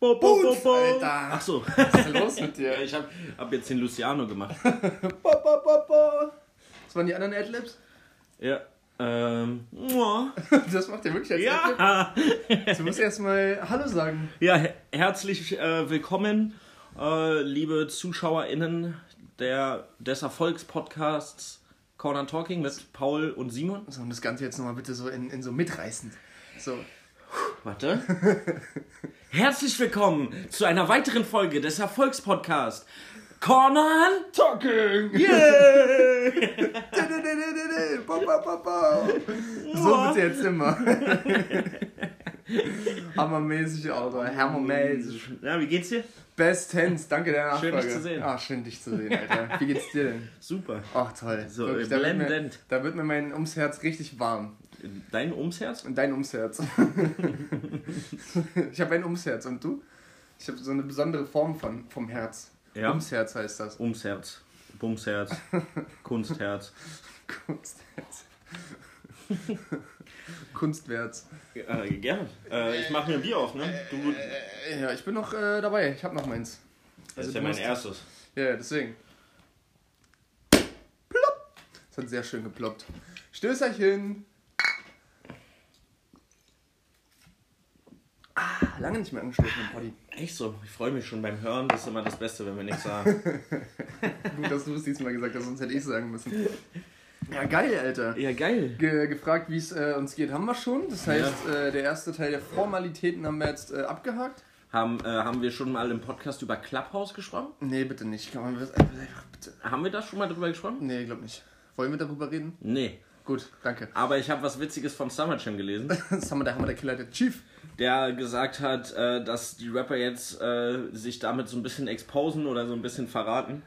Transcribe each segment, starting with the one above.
Bo, bo, bo, Boot, bo. Alter. Ach so. Was ist denn los mit dir? Ja, ich hab, hab jetzt den Luciano gemacht. Bo, bo, bo, bo. Was waren die anderen Adlibs? Ja. Ähm. muah. Das macht er wirklich als Adlib? Ja. Du musst erstmal Hallo sagen. Ja, her herzlich äh, willkommen, äh, liebe ZuschauerInnen der, des Erfolgspodcasts Corner Talking mit Paul und Simon. So, und das Ganze jetzt nochmal bitte so in, in so mitreißend. So. Warte. Herzlich willkommen zu einer weiteren Folge des Erfolgspodcasts Corner Talking! Yeah! So bitte jetzt immer. Hammermäßig, Alter. Hammermäßig. Ja, wie geht's dir? Bestens, danke der Nachfrage. Schön, dich zu sehen. Ach, schön dich zu sehen, Alter. Wie geht's dir denn? Super. Ach, toll. So, Wirklich, da, wird mir, blendend. da wird mir mein ums Herz richtig warm. Dein Umsherz? Und dein ums Herz. ich habe ein ums Herz. Und du? Ich habe so eine besondere Form von, vom Herz. Ja. Ums Herz heißt das. Umsherz. Bumsherz. Kunstherz. Kunstherz. Kunstwärts. Äh, gerne. Äh, ich mache mir ein Bier auf, ne? Du, ja, ich bin noch äh, dabei. Ich habe noch meins. das ist du ja mein musst- erstes. Ja, ja, deswegen. Plopp. Das hat sehr schön geploppt. Stößerchen. Lange nicht mehr angestoßen im Poddy. Echt so. Ich freue mich schon beim Hören. Das ist immer das Beste, wenn wir nichts sagen. Gut, dass du es diesmal gesagt hast, sonst hätte ich es sagen müssen. Ja, geil, Alter. Ja, geil. Ge gefragt, wie es äh, uns geht, haben wir schon. Das heißt, äh, der erste Teil der Formalitäten haben wir jetzt äh, abgehakt. Haben, äh, haben wir schon mal im Podcast über Clubhouse gesprochen? Nee, bitte nicht. Man das einfach, bitte. Haben wir da schon mal drüber gesprochen? Nee, glaub nicht. Wollen wir darüber reden? Nee. Gut, danke. Aber ich habe was Witziges von Summer Jam gelesen, wir, da haben wir der Killer, der Chief. Der gesagt hat, äh, dass die Rapper jetzt äh, sich damit so ein bisschen exposen oder so ein bisschen verraten.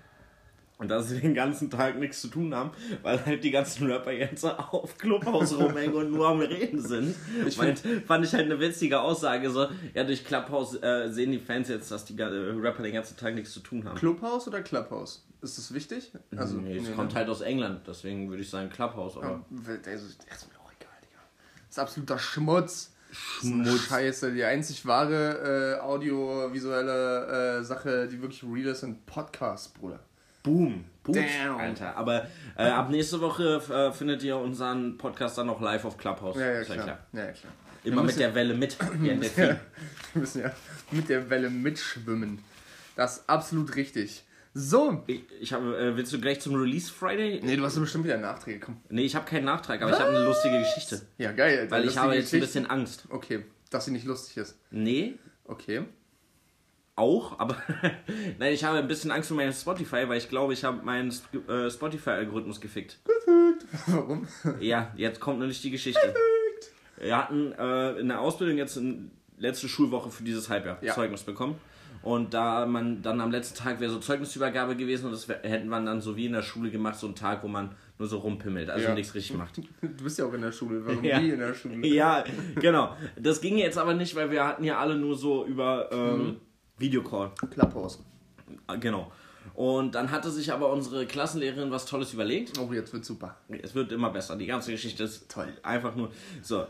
Und dass sie den ganzen Tag nichts zu tun haben, weil halt die ganzen Rapper jetzt auf Clubhouse rumhängen und nur am Reden sind. Ich fand, fand ich halt eine witzige Aussage, so, ja, durch Clubhouse äh, sehen die Fans jetzt, dass die äh, Rapper den ganzen Tag nichts zu tun haben. Clubhouse oder Clubhouse? Ist das wichtig? Also, nee, es nee, kommt ne? halt aus England, deswegen würde ich sagen Clubhouse, aber. Ja, also, das ist mir auch egal, Digga. Das ist absoluter Schmutz. Schmutz. Scheiße. Die einzig wahre äh, audiovisuelle äh, Sache, die wirklich real ist, sind Podcasts, Bruder. Boom. Boom. Damn. Alter. Aber äh, ab nächste Woche äh, findet ihr unseren Podcast dann auch live auf Clubhouse. Ja, ja, Ist klar. Ja, klar. Immer mit der Welle mit. Müssen, ja, wir müssen ja mit der Welle mitschwimmen. Das ist absolut richtig. So. Ich, ich hab, äh, willst du gleich zum Release Friday? Nee, du hast bestimmt wieder Nachträge. Komm. Nee, ich habe keinen Nachtrag, aber ich habe eine lustige Geschichte. Ja, geil. Weil ich habe jetzt ein bisschen Angst. Okay, dass sie nicht lustig ist. Nee, Okay. auch, aber nein, ich habe ein bisschen Angst um meine Spotify, weil ich glaube, ich habe meinen Sp- äh, Spotify-Algorithmus gefickt. Warum? Ja, jetzt kommt nämlich die Geschichte. Wir hatten äh, in der Ausbildung jetzt in letzte Schulwoche für dieses Halbjahr Ja. Zeugnis bekommen. Und da man dann am letzten Tag wäre so Zeugnisübergabe gewesen und das wär, hätten wir dann so wie in der Schule gemacht, so einen Tag, wo man nur so rumpimmelt, also Ja. nichts richtig macht. Du bist ja auch in der Schule. Warum Ja. die in der Schule? Ja, genau. Das ging jetzt aber nicht, weil wir hatten ja alle nur so über ähm, Videocall. Clubhouse. Ah, Genau. Und dann hatte sich aber unsere Klassenlehrerin was Tolles überlegt. Oh, jetzt wird super. Es wird immer besser. Die ganze Geschichte ist Toll. Einfach nur. So.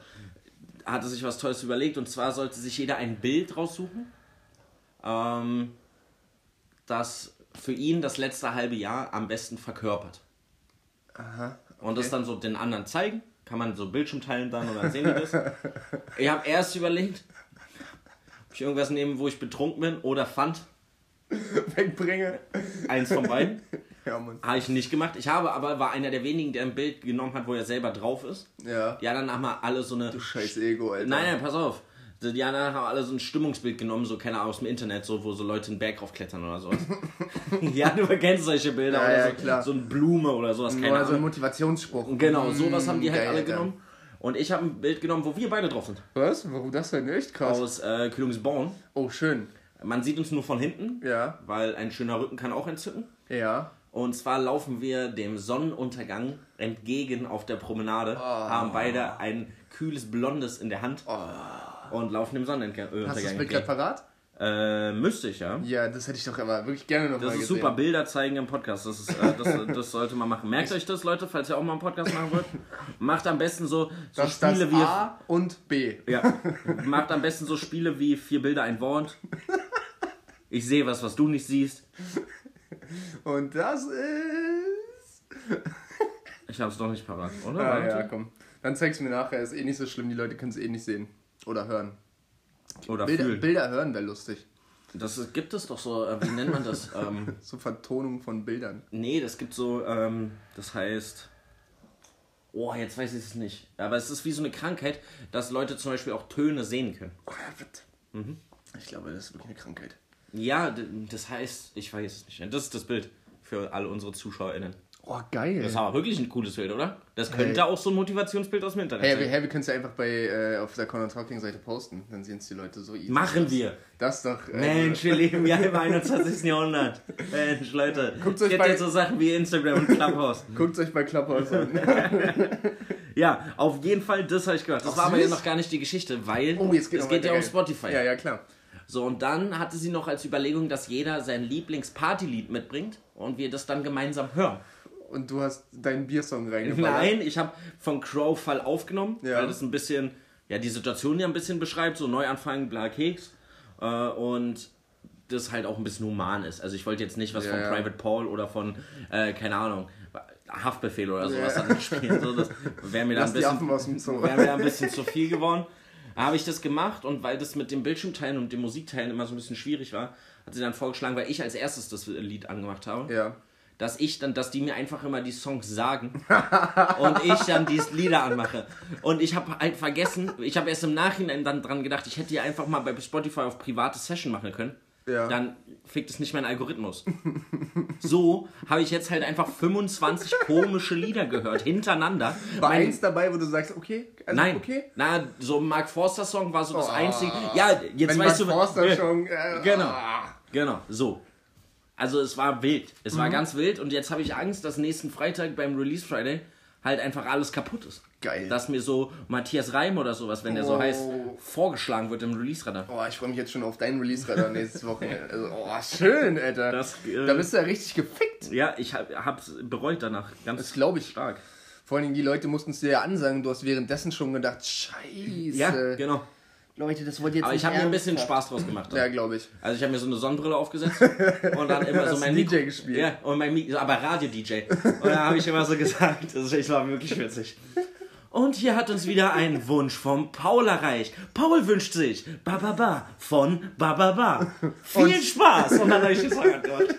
Hatte sich was Tolles überlegt und zwar sollte sich jeder ein Bild raussuchen, ähm, das für ihn das letzte halbe Jahr am besten verkörpert. Aha. Und das dann so den anderen zeigen. Kann man so Bildschirm teilen dann und dann sehen die das. ich habe erst überlegt, ob ich irgendwas nehme, wo ich betrunken bin oder Pfand. Wegbringe. Eins von beiden. Ja. Habe ich nicht gemacht. Ich habe aber, war einer der wenigen, der ein Bild genommen hat, wo er selber drauf ist. Ja. Die anderen haben alle so eine. Du scheiß Ego, Alter. Nein, nein, pass auf. Die anderen haben alle so ein Stimmungsbild genommen, so keine Ahnung, aus dem Internet, so, wo so Leute einen Berg raufklettern oder sowas. ja, du kennst solche Bilder Ja, oder ja, so, klar. so eine Blume oder sowas, keine Nur so ein. Motivationsspruch. Genau, sowas haben die halt Geil, alle Alter. genommen. Und ich habe ein Bild genommen, wo wir beide drauf sind. Was? Warum das denn? Echt krass. Aus äh, Kühlungsborn. Oh, schön. Man sieht uns nur von hinten, Ja. weil ein schöner Rücken kann auch entzücken. Ja. Und zwar laufen wir dem Sonnenuntergang entgegen auf der Promenade, haben beide ein kühles Blondes in der Hand und laufen dem Sonnenuntergang Hast du das Bild gerade parat? Äh, müsste ich, ja. Ja, das hätte ich doch aber wirklich gerne noch Das mal ist gesehen. super, Bilder zeigen im Podcast. Das, ist, äh, das, das sollte man machen. Merkt euch das, Leute, falls ihr auch mal einen Podcast machen wollt. Macht am besten so, so Das ist das Spiele wie. A und B. Ja, macht am besten so Spiele wie vier Bilder, ein Wort. Ich sehe was, was du nicht siehst. Und das ist... Ich hab's doch nicht parat, oder? Ah, ja, komm. Dann zeig's mir nachher. Ist eh nicht so schlimm. Die Leute können es eh nicht sehen. Oder hören. Oder Bilder, fühlen. Bilder hören wäre lustig. Das gibt es doch so, äh, wie nennt man das? ähm, So Vertonung von Bildern. nee, das gibt so, ähm, das heißt. Oh, jetzt weiß ich es nicht. Aber es ist wie so eine Krankheit, dass Leute zum Beispiel auch Töne sehen können. Oh. Mhm. Ich glaube, das ist wirklich eine Krankheit. Ja, das heißt, ich weiß es nicht. Das ist das Bild für alle unsere ZuschauerInnen. Oh, geil. Das ist aber wirklich ein cooles Bild, oder? Das könnte Hey. auch so ein Motivationsbild aus dem Internet Hey, sein. hey, wir können es ja einfach bei, äh, auf der Conor Talking Seite posten. Dann sehen es die Leute so easy. Machen wir. Das doch. Äh, Mensch, wir leben ja im 21. Jahrhundert. Mensch, Leute. Guckt euch bei- jetzt so Sachen wie Instagram und Clubhouse. Guckt euch bei Clubhouse an. Ja, auf jeden Fall, das habe ich gehört. Das Ach, war aber ja süß. noch gar nicht die Geschichte, weil Oh, es geht ja weiter, um geil. Spotify. ja, ja, klar. So, und dann hatte sie noch als Überlegung, dass jeder sein Lieblingspartylied mitbringt und wir das dann gemeinsam hören. Und du hast deinen Biersong reingebracht. Nein, ich habe von Crow Fall aufgenommen, Ja. weil das ein bisschen, ja, die Situation ja ein bisschen beschreibt, so Neuanfang, bla Keks. Äh, und das halt auch ein bisschen human ist. Also ich wollte jetzt nicht was Ja, von. Private Paul oder von, äh, keine Ahnung, Haftbefehl oder sowas Ja. dann spielen. So, das wäre mir, da Lass ein bisschen- wär mir da ein bisschen zu viel geworden. Habe ich das gemacht und weil das mit dem Bildschirmteilen und dem Musikteilen immer so ein bisschen schwierig war, hat sie dann vorgeschlagen, weil ich als erstes das Lied angemacht habe Ja. Dass ich dann, dass die mir einfach immer die Songs sagen und ich dann die Lieder anmache. Und ich habe halt vergessen, ich habe erst im Nachhinein dann dran gedacht, ich hätte die einfach mal bei Spotify auf private Session machen können. Ja. Dann fickt es nicht mein Algorithmus. So habe ich jetzt halt einfach 25 komische Lieder gehört, hintereinander. War Mein- eins dabei, wo du sagst, okay, also Nein, okay. na, so ein Mark Forster Song war so das Oh. einzige. Ja, jetzt Wenn weißt Mark du, Forster Ja. schon. Äh, Genau. Genau, so. Also es war wild. Es Mhm. war ganz wild und jetzt habe ich Angst, dass nächsten Freitag beim Release Friday halt einfach alles kaputt ist. Geil. Dass mir so Matthias Reim oder sowas, wenn der so Oh. heißt, vorgeschlagen wird im Release-Radar. Oh, ich freue mich jetzt schon auf deinen Release-Radar nächstes Wochenende. Also, oh, schön, Alter. Das, äh, da bist du ja richtig gefickt. Ja, ich hab, hab's bereut danach. Ganz Das glaube ich. stark. Vor allen Dingen, die Leute mussten es dir ja ansagen. Du hast währenddessen schon gedacht, scheiße. Ja, genau. Leute, das wollt ihr jetzt Aber ich habe mir ein bisschen. Spaß draus gemacht. dann. Ja, glaube ich. Also ich habe mir so eine Sonnenbrille aufgesetzt und dann immer so mein DJ Mikro- gespielt. Ja, und mein Mikro, aber Radio-DJ. Und dann habe ich immer so gesagt, das ist- war wirklich witzig. Und hier hat uns wieder ein Wunsch vom Paul erreicht. Paul wünscht sich ba ba ba von ba ba ba. Viel Und- Spaß. Und dann habe ich gesagt, oh Gott.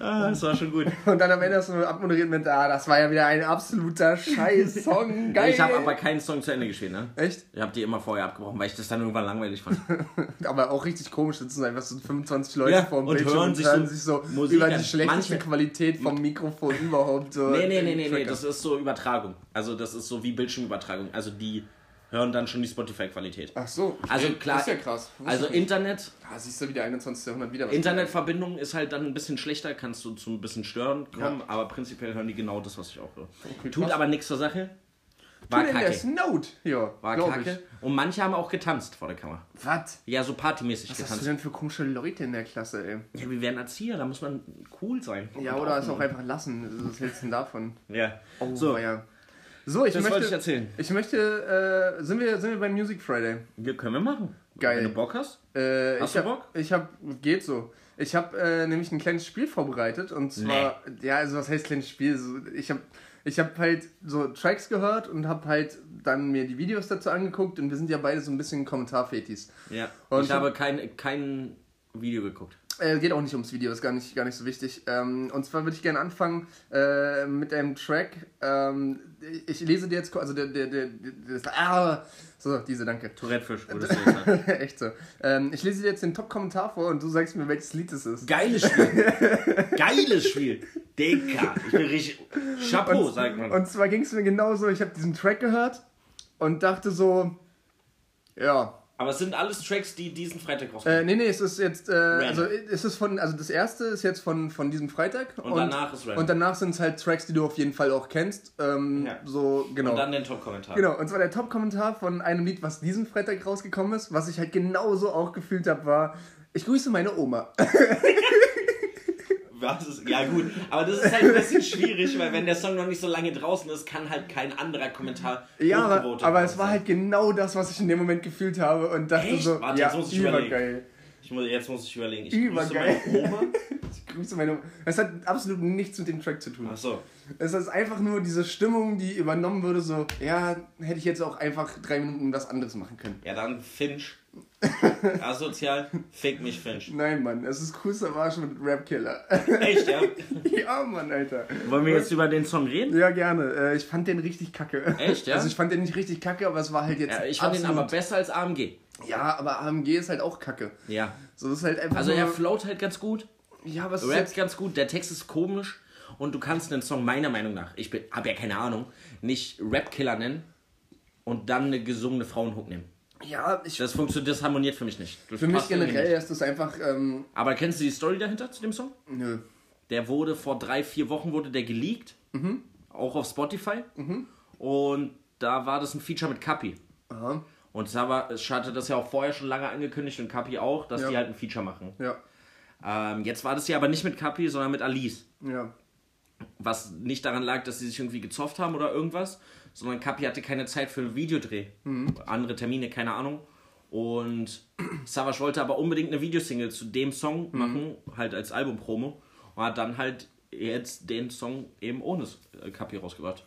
Ah, das war schon gut. Und dann am Ende hast du abmoderiert mit, ah, das war ja wieder ein absoluter Scheiß-Song. Geil. Ich habe aber keinen Song zu Ende gespielt, ne? Echt? Ich habe die immer vorher abgebrochen, weil ich das dann irgendwann langweilig fand. Aber auch richtig komisch sitzen einfach so 25 Leute Ja, vor dem Bildschirm hören und sich hören so sich so Musik über die schlechteste Manche- Qualität vom Mikrofon überhaupt so. Nee, nee, nee, nee, nee, das ist so Übertragung. Also das ist so wie Bildschirmübertragung. Also die hören dann schon die Spotify-Qualität. Ach so. Also klar, Das ist ja krass. Wusste Also ich. Internet, Ah, siehst du wieder 21. Jahrhundert wieder. Internetverbindung ist halt dann ein bisschen schlechter, kannst du zu ein bisschen Stören kommen, Ja. aber prinzipiell hören die genau das, was ich auch höre. Okay, Tut krass. aber nichts zur Sache. War Tut in der kacke. Note. Ja, War kacke. Und manche haben auch getanzt vor der Kamera. Ich. Was? Ja, so partymäßig Was hast du getanzt. denn für komische Leute in der Klasse, ey? Ja, wir werden Erzieher, da muss man cool sein. Ja, oder es auch einfach lassen. Was hältst du denn davon? Ja. Oh, so, ja. So, ich das möchte. wollte ich erzählen. Ich möchte, äh, sind wir, sind wir beim Music Friday? Wir können wir machen. Geil. Wenn du Bock hast. Äh, Hast du hab, Bock? Ich hab, geht so. Ich habe äh, nämlich ein kleines Spiel vorbereitet und zwar, ja, also was heißt kleines Spiel? So, ich habe ich hab halt so Tracks gehört und habe halt dann mir die Videos dazu angeguckt und wir sind ja beide so ein bisschen Kommentarfetis. Ja. Und ich habe kein, kein Video geguckt. Äh, geht auch nicht ums Video, ist gar nicht, gar nicht so wichtig. Ähm, und zwar würde ich gerne anfangen äh, mit einem Track. Ähm, ich lese dir jetzt, ko- also der, der, der, der das, ah, so, diese, danke. Tourette-Fisch, würdest du sagen. Echt so. Ähm, ich lese dir jetzt den Top-Kommentar vor und du sagst mir, welches Lied es ist. Geiles Spiel. Geiles Spiel. Dicker. Ich bin richtig. Chapeau, sagt man. Und zwar ging es mir genauso, ich habe diesen Track gehört und dachte so, ja, Aber es sind alles Tracks, die diesen Freitag rauskommen. Äh, nee, nee, es ist jetzt, äh, also es ist von, also das erste ist jetzt von, von diesem Freitag. Und danach ist random. Und danach sind es halt Tracks, die du auf jeden Fall auch kennst. Ähm, Ja. So, genau. Und dann den Top-Kommentar. Genau, und zwar der Top-Kommentar von einem Lied, was diesen Freitag rausgekommen ist, was ich halt genauso auch gefühlt habe, war, ich grüße meine Oma. Was ist, ja gut, aber das ist halt ein bisschen schwierig, weil wenn der Song noch nicht so lange draußen ist, kann halt kein anderer Kommentar Ja, aber, aber es war halt genau das, was ich in dem Moment gefühlt habe und dachte Echt? so, Warte, ja, jetzt muss ich überlegen. Ich muss, jetzt muss ich überlegen. Ich Übergeil. grüße meine Oma. Ich grüße meine Oma. Es hat absolut nichts mit dem Track zu tun. Achso. Es ist einfach nur diese Stimmung, die übernommen würde, so, ja, hätte ich jetzt auch einfach drei Minuten was anderes machen können. Ja, dann Finch. Asozial, fick mich Finch. Nein, Mann, es ist Kuss am Arsch mit Rap-Killer. Echt, ja? ja, Mann, Alter. Wollen wir jetzt über den Song reden? Ja, gerne. Äh, Ich fand den richtig kacke. Echt, ja? Also ich fand den nicht richtig kacke, aber es war halt jetzt Ja, ich fand den absolut... aber besser als AMG. Ja, aber AMG ist halt auch kacke. Ja. So, das ist halt einfach Also nur... er float halt ganz gut, ja, aber es ist rappt jetzt... ganz gut, der Text ist komisch und du kannst den Song meiner Meinung nach, ich bin, hab ja keine Ahnung, nicht Rap-Killer nennen und dann eine gesungene Frauenhook nehmen. Ja, ich... Das funktioniert, das harmoniert für mich nicht. Das Für mich generell nicht. ist das einfach... Ähm, Aber kennst du die Story dahinter zu dem Song? nö. Der wurde vor drei, vier Wochen wurde der geleakt. Mhm. Auch auf Spotify. Und da war das ein Feature mit Kapi. Aha. Und Sava hatte das ja auch vorher schon lange angekündigt und Kapi auch, dass Ja. die halt ein Feature machen. Ja. Ähm, jetzt war das ja aber nicht mit Kapi, sondern mit Alice. Ja. Was nicht daran lag, dass sie sich irgendwie gezofft haben oder irgendwas, sondern Kapi hatte keine Zeit für einen Videodreh. Andere Termine, keine Ahnung. Und Savage wollte aber unbedingt eine Videosingle zu dem Song machen, halt als Albumpromo. Und hat dann halt jetzt den Song eben ohne äh, Kapi rausgebracht.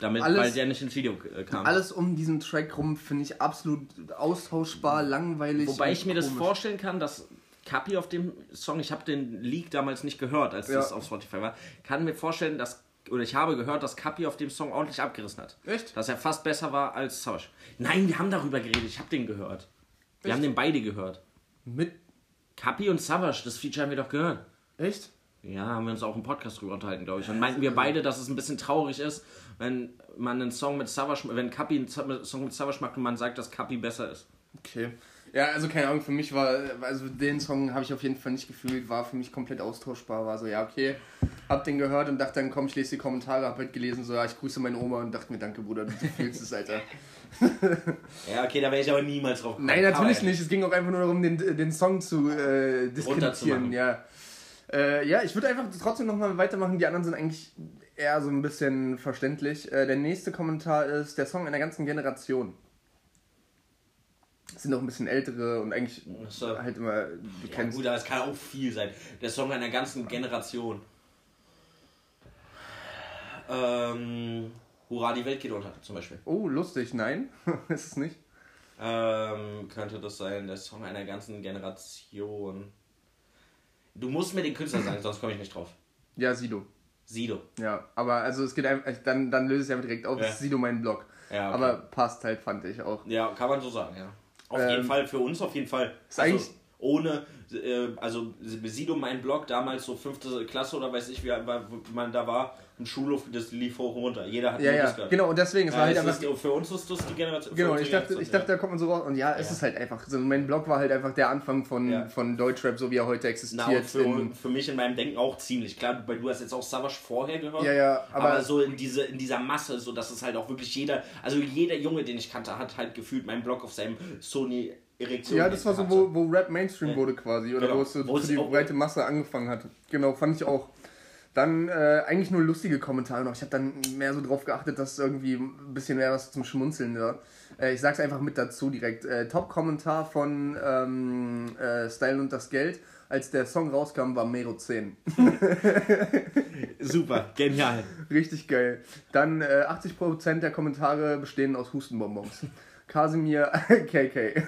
Damit, Alles- weil der nicht ins Video äh, kam. Alles um diesen Track rum finde ich absolut austauschbar, langweilig. Wobei ich mir das komisch. vorstellen kann, dass Kapi auf dem Song, ich habe den Leak damals nicht gehört, als Ja. das auf Spotify war, kann mir vorstellen, dass, oder ich habe gehört, dass Kapi auf dem Song ordentlich abgerissen hat. Echt? Dass er fast besser war als Savage. Nein, wir haben darüber geredet, ich habe den gehört. Wir Echt? haben den beide gehört. Mit. Kapi und Savage, das Feature haben wir doch gehört. Echt? Ja, haben wir uns auch im Podcast drüber unterhalten, glaube ich. Und meinten wir beide, dass es ein bisschen traurig ist, wenn man einen Song mit Savage, wenn Kapi einen Song mit Savage macht und man sagt, dass Kapi besser ist. Okay. Ja, also keine Ahnung, für mich war, also den Song habe ich auf jeden Fall nicht gefühlt, war für mich komplett austauschbar, war so, ja, okay, hab den gehört und dachte dann, komm, ich lese die Kommentare, hab halt gelesen, so, ja, ich grüße meine Oma und dachte mir, danke, Bruder, du fühlst es, Alter. Ja, okay, da wäre ich aber niemals drauf gekommen. Nein, natürlich nicht, es ging auch einfach nur darum, den, den Song zu äh, diskreditieren, ja. Äh, ja, ich würde einfach trotzdem nochmal weitermachen, die anderen sind eigentlich eher so ein bisschen verständlich. Äh, der nächste Kommentar ist der Song einer ganzen Generation. Sind auch ein bisschen ältere und eigentlich so. halt immer, du Ja, kennst. gut, aber es kann auch viel sein. Der Song einer ganzen Generation. Ähm, Hurra, die Welt geht unter, zum Beispiel. Oh, lustig, nein, ist es nicht. Ähm, könnte das sein, der Song einer ganzen Generation. Du musst mir den Künstler sagen, sonst komme ich nicht drauf. Ja, Sido. Sido. Ja, aber also es geht einfach, dann, dann löse ich es einfach direkt auf, Ja. Sido mein Blog. Ja, okay. Aber passt halt, fand ich auch. Ja, kann man so sagen, ja. Auf Ähm, jeden Fall, für uns auf jeden Fall. ist eigentlich- ohne, äh, also Sido, mein Blog, damals so fünfte Klasse oder weiß ich, wie man da war, ein Schulhof, das lief hoch und runter. Jeder hat Ja, ja, gehört. genau, und deswegen, es war halt einfach. ist, für uns ist das die Generation. für Genau, ich dachte, Generation, ich dachte, ja. da kommt man so raus. Und ja, es Ja. ist halt einfach. So, mein Blog war halt einfach der Anfang von, Ja. von Deutschrap, so wie er heute Na, existiert. für, in, für mich in meinem Denken auch ziemlich. Klar, weil du hast jetzt auch Savage vorher gehört. ja, ja, Aber, aber, so in, diese, in dieser Masse, so dass es halt auch wirklich jeder, also jeder Junge, den ich kannte, hat halt gefühlt meinen Blog auf seinem Sony Erektion. ja, das war so, wo, wo Rap Mainstream Ja. wurde quasi. Oder Genau. wo es so Wo für die breite Masse angefangen hat. Genau, fand ich auch. Dann äh, eigentlich nur lustige Kommentare noch. Ich habe dann mehr so drauf geachtet, dass irgendwie ein bisschen mehr was zum Schmunzeln war. Äh, ich sag's einfach mit dazu direkt. Äh, Top-Kommentar von ähm, äh, Style und das Geld. Als der Song rauskam, war Mero 10. Super, genial. Richtig geil. Dann äh, 80% der Kommentare bestehen aus Hustenbonbons. Kasimir KK.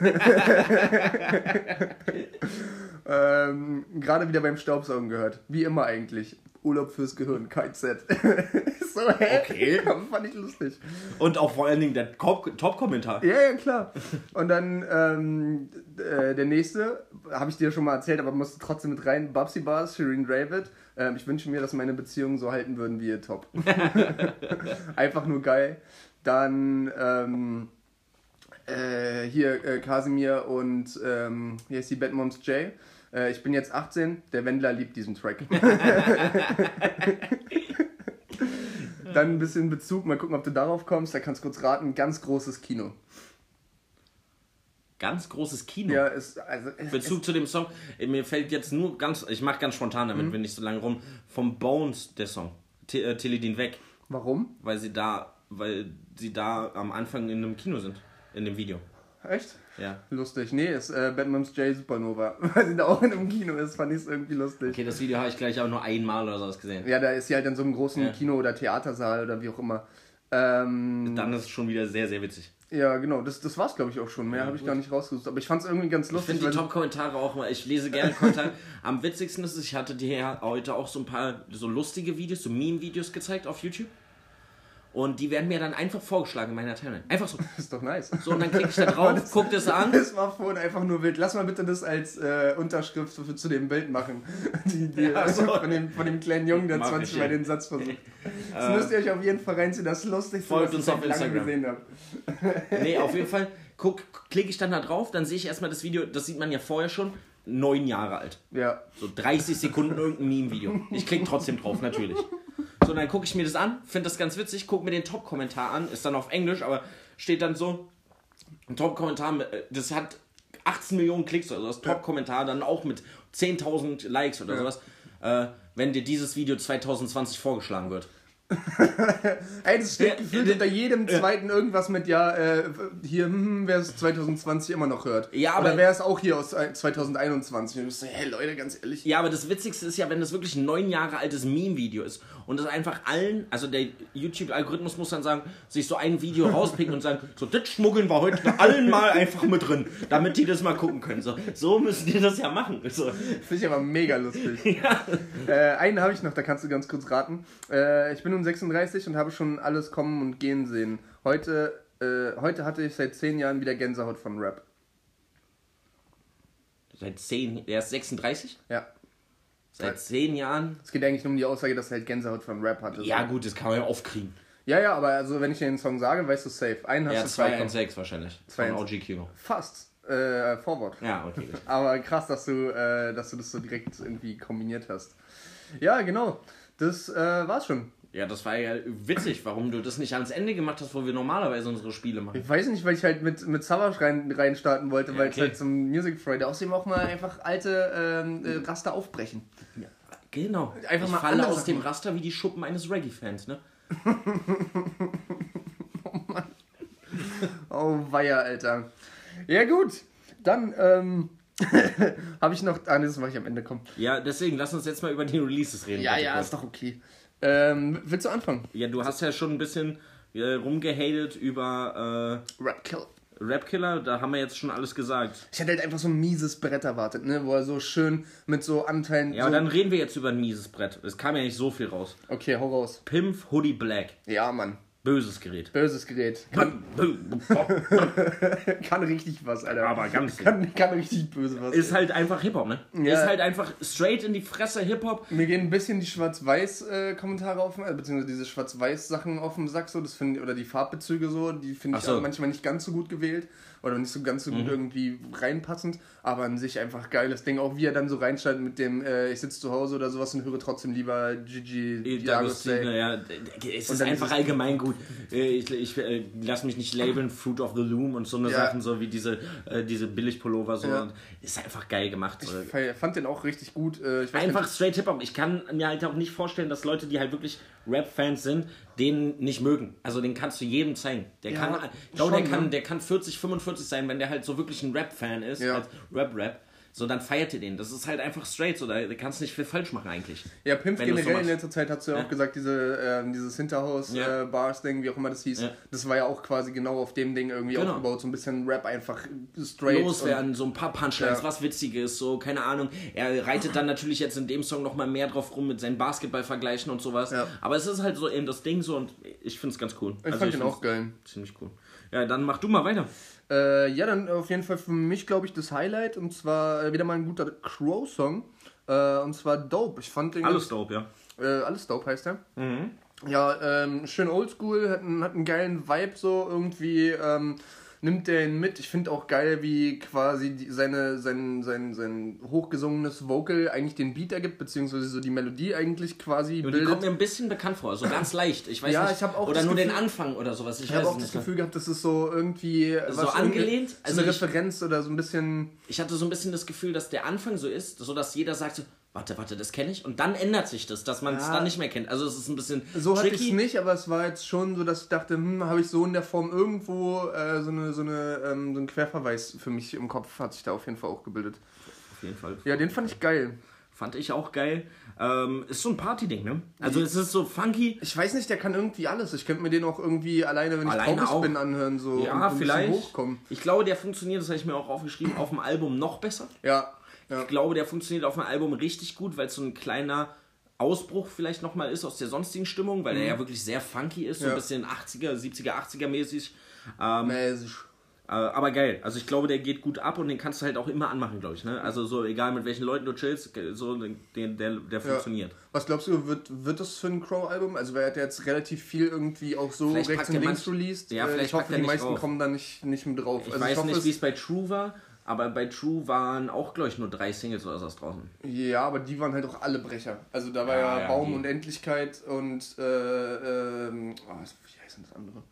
ähm, Gerade wieder beim Staubsaugen gehört. Wie immer eigentlich. Urlaub fürs Gehirn, KZ. so, hä? Okay. Fand ich lustig. Und auch vor allen Dingen der Top- Top-Kommentar. Ja, ja, klar. Und dann ähm, äh, der nächste, habe ich dir schon mal erzählt, aber musste trotzdem mit rein. Babsy Bars, Shireen David. Ähm, ich wünsche mir, dass meine Beziehungen so halten würden wie ihr Top. Einfach nur geil. Dann ähm, äh, hier äh, Kasimir und ähm, hier ist die Batmoms Jay. Äh, ich bin jetzt 18, der Wendler liebt diesen Track. Dann ein bisschen Bezug, mal gucken, ob du darauf kommst. Da kannst du kurz raten, ganz großes Kino. Ganz großes Kino. Ja, ist, also, Bezug zu dem Song, äh, mir fällt jetzt nur ganz, ich mach ganz spontan damit, wenn nicht so lange rum, vom Bones der Song. Te äh, Teledin weg, Warum? weil sie da, weil sie da am Anfang in einem Kino sind, in dem Video. Echt? Ja. Lustig. Nee, ist äh, Batman's J Supernova. Weil sie da auch in einem Kino ist, fand ich es irgendwie lustig. Okay, das Video habe ich gleich auch nur einmal oder sowas gesehen. Ja, da ist sie halt in so einem großen Ja. Kino- oder Theatersaal oder wie auch immer. Ähm, Dann ist es schon wieder sehr, sehr witzig. ja, genau. Das, das war's, glaube ich, auch schon. Mehr habe ich gar nicht rausgesucht. Aber ich fand es irgendwie ganz Ich lustig. finde die Top-Kommentare auch mal, ich lese gerne Kommentare. Am witzigsten ist es, ich hatte dir ja heute auch so ein paar so lustige Videos, so Meme-Videos gezeigt auf YouTube. Und die werden mir dann einfach vorgeschlagen in meiner Timeline. Einfach so. Das ist doch nice. So, und dann klicke ich da drauf, guck das an. Das war vorhin einfach nur wild. Lass mal bitte das als äh, Unterschrift für, zu dem Bild machen. Die, die, Ja, so. von, dem, von dem kleinen Jungen, der Mach 20 ich, Mal den Satz versucht. Das müsst ihr euch auf jeden Fall reinziehen. Das Lustigste, Folgt was uns ich auf Instagram. gesehen habe. Nee, auf jeden Fall guck, klicke ich dann da drauf, dann sehe ich erstmal das Video, das sieht man ja vorher schon, neun Jahre alt. Ja. So 30 Sekunden irgendein Meme-Video. Ich klicke trotzdem drauf, natürlich. So, dann gucke ich mir das an, finde das ganz witzig, gucke mir den Top-Kommentar an, ist dann auf Englisch, aber steht dann so, ein Top-Kommentar, äh, das hat 18 Millionen Klicks oder so, das Top-Kommentar dann auch mit 10.000 Likes oder Ja. sowas, äh, wenn dir dieses Video 2020 vorgeschlagen wird. Ey, das steht gefühlt unter jedem zweiten irgendwas mit, ja, äh, hier, hm, wer es 2020 immer noch hört. Ja, aber- Oder wer es auch hier aus äh, 2021. Und du bist so, hey Leute, ganz ehrlich. Ja, aber das Witzigste ist ja, wenn das wirklich ein neun Jahre altes Meme-Video ist und das einfach allen, also der YouTube-Algorithmus muss dann sagen, sich so ein Video rauspicken und sagen, so, das schmuggeln wir heute allen mal einfach mit drin, damit die das mal gucken können. So, so müssen die das ja machen. So. Finde ich aber mega lustig. Äh, einen habe ich noch, da kannst du ganz kurz raten. Äh, ich bin nun 36 und habe schon alles kommen und gehen sehen. Heute, äh, heute hatte ich seit 10 Jahren wieder Gänsehaut von Rap. Seit zehn, er ist 36? Ja. Seit zehn Jahren? Es geht eigentlich nur um die Aussage, dass er halt Gänsehaut von Rap hatte. Ja gut, das kann man ja aufkriegen. ja, ja, aber also wenn ich dir den Song sage, weißt du safe. Einen hast Ja, du zwei. 216 wahrscheinlich. Von 216. OG Kino. Fast. Äh, Vorwort. Ja, okay. Aber krass, dass du, äh, dass du das so direkt irgendwie kombiniert hast. Ja, genau. Das äh, war's schon. Ja, das war ja witzig, warum du das nicht ans Ende gemacht hast, wo wir normalerweise unsere Spiele machen. Ich weiß nicht, weil ich halt mit, mit Savage rein, rein starten wollte, weil es okay. halt zum Music Friday außerdem auch mal einfach alte ähm, äh, Raster aufbrechen. Genau. Einfach ich mal falle aus Sachen dem Raster wie die Schuppen eines Reggae-Fans, ne? Oh, weia, Alter. Ja, gut. Dann, ähm, habe ich noch. Ah, nee, das mache ich am Ende, komm. Ja, deswegen lass uns jetzt mal über die Releases reden. Ja, bitte ja, kurz. ist doch okay. Ähm, willst du anfangen? Ja, du hast ja schon ein bisschen äh, rumgehatet über äh, Rapkiller, da haben wir jetzt schon alles gesagt. Ich hätte halt einfach so ein mieses Brett erwartet, ne? Wo er so schön mit so Anteilen. Ja, so aber dann reden wir jetzt über ein mieses Brett. Es kam ja nicht so viel raus. Okay, hau raus. Pimp Hoodie Black. Ja, Mann. Böses Gerät. Böses Gerät. Kann, kann richtig was, Alter. Aber ganz Kann, kann richtig böse was. Ist halt einfach Hip-Hop, ne? Ja. Ist halt einfach straight in die Fresse Hip-Hop. Mir gehen ein bisschen die Schwarz-Weiß-Kommentare auf, äh, beziehungsweise diese Schwarz-Weiß-Sachen auf den Sack, so, das find, oder die Farbbezüge so, die finde ich so. Auch manchmal nicht ganz so gut gewählt oder nicht so ganz so gut irgendwie reinpassend, aber an sich einfach geiles Ding, auch wie er dann so reinschaltet mit dem, äh, ich sitze zu Hause oder sowas und höre trotzdem lieber Gigi D'Agostino, say. ja, es ist einfach dieses- allgemein gut. Äh, Ich, ich äh, lass mich nicht labeln, Fruit of the Loom und so eine Ja. Sachen, so wie diese, äh, diese Billigpullover. So. Ja. Ist einfach geil gemacht. So. Ich fand den auch richtig gut. Äh, Einfach nicht, straight Hip-Hop. Ich kann mir halt auch nicht vorstellen, dass Leute, die halt wirklich Rap-Fans sind, den nicht mögen. Also den kannst du jedem zeigen. Der Ja, kann, ich glaube, der schon, kann, ne? der kann 40, 45 sein, wenn der halt so wirklich ein Rap-Fan ist, Ja. als Rap-Rap. So, dann feiert ihr den. Das ist halt einfach straight. So, da kannst du nicht viel falsch machen eigentlich. Ja, Pimp du's so generell in letzter Zeit hast du ja auch Ja. gesagt, diese, ähm, dieses Ja. Hinterhaus-Bars-Ding, wie auch immer das hieß, Ja. das war ja auch quasi genau auf dem Ding irgendwie Genau. aufgebaut. So ein bisschen Rap einfach straight. loswerden, so ein paar Punchlines, was Witziges, so, keine Ahnung. Er reitet dann natürlich jetzt in dem Song nochmal mehr drauf rum mit seinen Basketballvergleichen und sowas. Ja. Aber es ist halt so eben das Ding so und ich finde es ganz cool. Und Also ich fand den find's auch geil. Ziemlich cool. Ja, dann mach du mal weiter. Äh, ja, dann auf jeden Fall für mich, glaube ich, das Highlight. Und zwar äh, wieder mal ein guter Crow-Song. Äh, und zwar Dope. Ich fand den. Alles dope, ja. Äh, alles Dope heißt der. Ja, ähm, schön oldschool, hat einen, hat einen geilen Vibe so irgendwie. Ähm, nimmt der ihn mit. Ich finde auch geil, wie quasi die, seine, sein, sein, sein hochgesungenes Vocal eigentlich den Beat ergibt, beziehungsweise so die Melodie eigentlich quasi Und die kommt mir ein bisschen bekannt vor, so ganz leicht. Ich weiß Ja, nicht, ich auch oder nur den Gefühl- Anfang oder sowas. Ich, Ich habe es auch das. Gefühl gehabt, das ist so irgendwie So angelehnt? So Also eine ich- Referenz oder so ein bisschen. Ich hatte so ein bisschen das Gefühl, dass der Anfang so ist, so dass jeder sagt so, warte, warte, das kenne ich. Und dann ändert sich das, dass man es Ja. dann nicht mehr kennt. Also es ist ein bisschen So hatte ich tricky. es nicht, aber es war jetzt schon so, dass ich dachte, hm, habe ich so in der Form irgendwo äh, so, eine, so, eine, ähm, so einen Querverweis für mich im Kopf, hat sich da auf jeden Fall auch gebildet. Auf jeden Fall. Ja, den fand ich geil. Fand ich auch geil. Ähm, ist so ein Party-Ding, ne? Also es ist so funky. Ich weiß nicht, der kann irgendwie alles. Ich könnte mir den auch irgendwie alleine, wenn ich Alleine traurig auch. bin, anhören so Ja, vielleicht. hochkommen. Ich glaube, der funktioniert, das habe ich mir auch aufgeschrieben, auf dem Album noch besser. Ja, ja. Ich glaube, der funktioniert auf dem Album richtig gut, weil es so ein kleiner Ausbruch vielleicht nochmal ist aus der sonstigen Stimmung, weil der ja wirklich sehr funky ist, so Mhm. Ja. ein bisschen 80er, 70er, 80er mäßig. Ähm, Mäßig. äh, aber geil. Also ich glaube, der geht gut ab und den kannst du halt auch immer anmachen, glaube ich. Ne? Also so egal mit welchen Leuten du chillst, so den, der, der funktioniert. Was glaubst du, wird, wird das für ein Crow-Album? Also, er hat ja jetzt relativ viel irgendwie auch so Vielleicht rechts und er links manch- released. Ja, Äh, vielleicht ich hoffe, er die meisten drauf. kommen da nicht, nicht mit drauf. Ich also, weiß ich hoffe, nicht, wie es bei True war, aber bei True waren auch, glaube ich, nur drei Singles oder sowas draußen. Ja, aber die waren halt auch alle Brecher. Also, da war ja, Ja, ja, Baum die- und Endlichkeit und. Äh, ähm, oh, wie heißt denn das andere?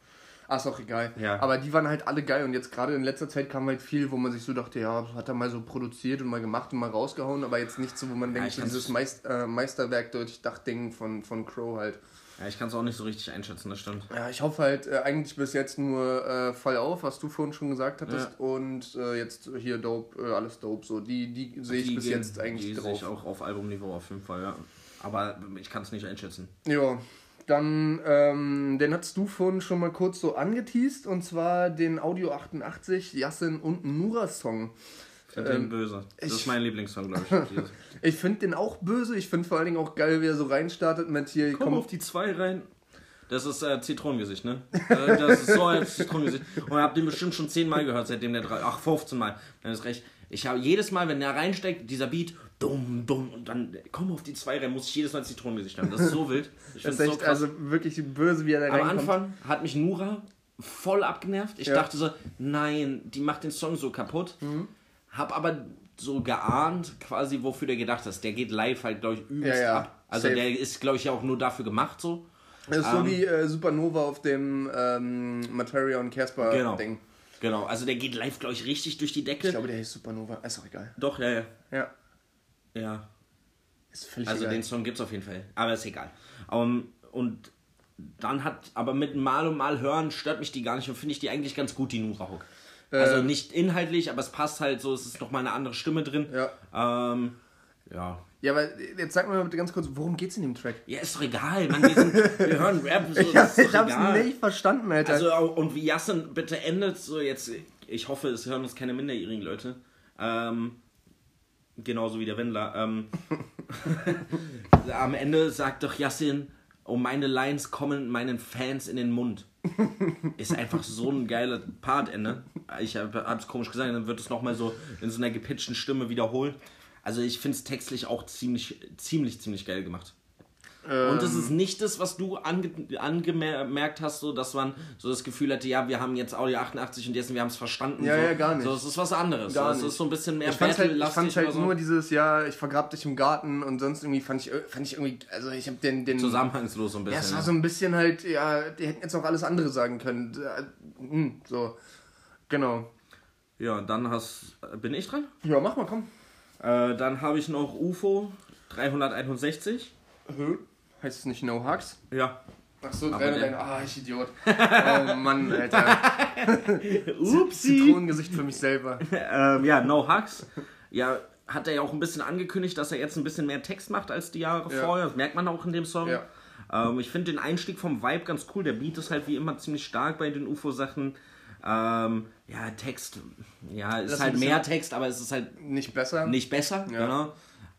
Ah, ist auch egal. Ja. Aber die waren halt alle geil und jetzt gerade in letzter Zeit kam halt viel, wo man sich so dachte, ja, hat er mal so produziert und mal gemacht und mal rausgehauen, aber jetzt nicht so, wo man denkt, so kann's- dieses Meist, äh, Meisterwerk Durchdach-Ding von, von Crow halt. Ja, ich kann es auch nicht so richtig einschätzen, das stimmt. Ja, ich hoffe halt äh, eigentlich bis jetzt nur äh, Fall auf, was du vorhin schon gesagt hattest. Ja. Und äh, jetzt hier dope, äh, alles dope. So, die, die sehe ich Die bis gehen- jetzt eigentlich die sehe drauf. ich auch auf Albumniveau auf jeden Fall, ja. Aber ich kann es nicht einschätzen. Ja, dann, ähm, den hattest du vorhin schon mal kurz so angeteased. Und zwar den Audio 88 Yassin und Nura Song. Finde den böse. Das ich- ist mein Lieblingssong, glaube ich. Ich finde den auch böse. Ich finde vor allen Dingen auch geil, wie er so reinstartet mit hier. Komm komm- auf die zwei rein. Das ist äh, Zitronengesicht, ne? Äh, das ist so ein Zitronengesicht. Und ihr habt den bestimmt schon zehnmal gehört, seitdem der drei. Ach, 15 Mal. Dann ist recht. Ich habe jedes Mal, wenn der reinsteckt, dieser Beat, dumm, dumm, und dann komm auf die zwei rein, muss ich jedes Mal Zitronengesicht haben. Das ist so wild. Ich Das ist es so echt krass. also wirklich böse, wie er da Am reinkommt. Anfang hat mich Nura voll abgenervt. Ich Ja. dachte so, nein, die macht den Song so kaputt. Mhm. Hab aber so geahnt, quasi, wofür der gedacht ist. Der geht live halt, glaube ich, übelst Ja, ja. ab. Also Safe. der ist, glaube ich, ja auch nur dafür gemacht so. Das ist so Ähm, wie äh, Supernova auf dem ähm, Materia und Casper Genau. Genau, also der geht live, glaube ich, richtig durch die Decke. Ich glaube, der heißt Supernova. Ist auch egal. Doch, ja, ja. Ja, Ja, ist völlig also egal. den Song gibt's auf jeden Fall. Aber ist egal. Um, und dann hat, aber mit Mal und Mal hören stört mich die gar nicht und finde ich die eigentlich ganz gut, die Nura Hook. Also Ähm. nicht inhaltlich, aber es passt halt so, es ist nochmal eine andere Stimme drin. Ja. Ähm, ja. Ja, aber jetzt sag mir mal bitte ganz kurz, worum geht's in dem Track? Ja, ist doch egal, Mann. Wir, sind, wir hören Rap. So, ist ich hab's egal. nicht verstanden, Alter. Also, und wie Jassen bitte endet, so jetzt, ich hoffe, es hören uns keine minderjährigen Leute. Ähm, genauso wie der Wendler. Ähm, am Ende sagt doch Yassin, oh, meine Lines kommen meinen Fans in den Mund. Ist einfach so ein geiler Partende. Ich hab, hab's komisch gesagt, dann wird es nochmal so in so einer gepitchten Stimme wiederholt. Also ich finde es textlich auch ziemlich, ziemlich, ziemlich geil gemacht. Und es ist nicht das, was du ange angemerkt hast, so dass man so das Gefühl hatte, ja, wir haben jetzt Audio 88 und jetzt wir haben es verstanden. Ja, so. ja, gar nicht. So, es ist was anderes. Gar so, es ist so ein bisschen mehr ich fand's halt, ich fand's halt so. nur dieses, ja, ich vergrab dich im Garten und sonst irgendwie fand ich, fand ich irgendwie, also ich hab den, den zusammenhangslos so ein Ja, bisschen. es war so ein bisschen halt, ja, die hätten jetzt auch alles andere sagen können. Äh, hm, So, genau. ja, dann hast, bin ich dran. Ja, mach mal, komm. Äh, dann habe ich noch UFO 361. Heißt es nicht No Hugs? Ja. Ach so, Aber 300 der- Ah, ich Idiot. Oh Mann, Alter. Upsi. Zitronengesicht für mich selber. ähm, ja, No Hugs. Ja, hat er ja auch ein bisschen angekündigt, dass er jetzt ein bisschen mehr Text macht als die Jahre Ja. vorher. Das merkt man auch in dem Song. Ja. Ähm, ich finde den Einstieg vom Vibe ganz cool. Der Beat ist halt wie immer ziemlich stark bei den UFO-Sachen. Ähm, ja, Text. Ja, ist Das ist halt mehr Text, aber es ist halt Nicht besser? nicht besser. Ja. Genau.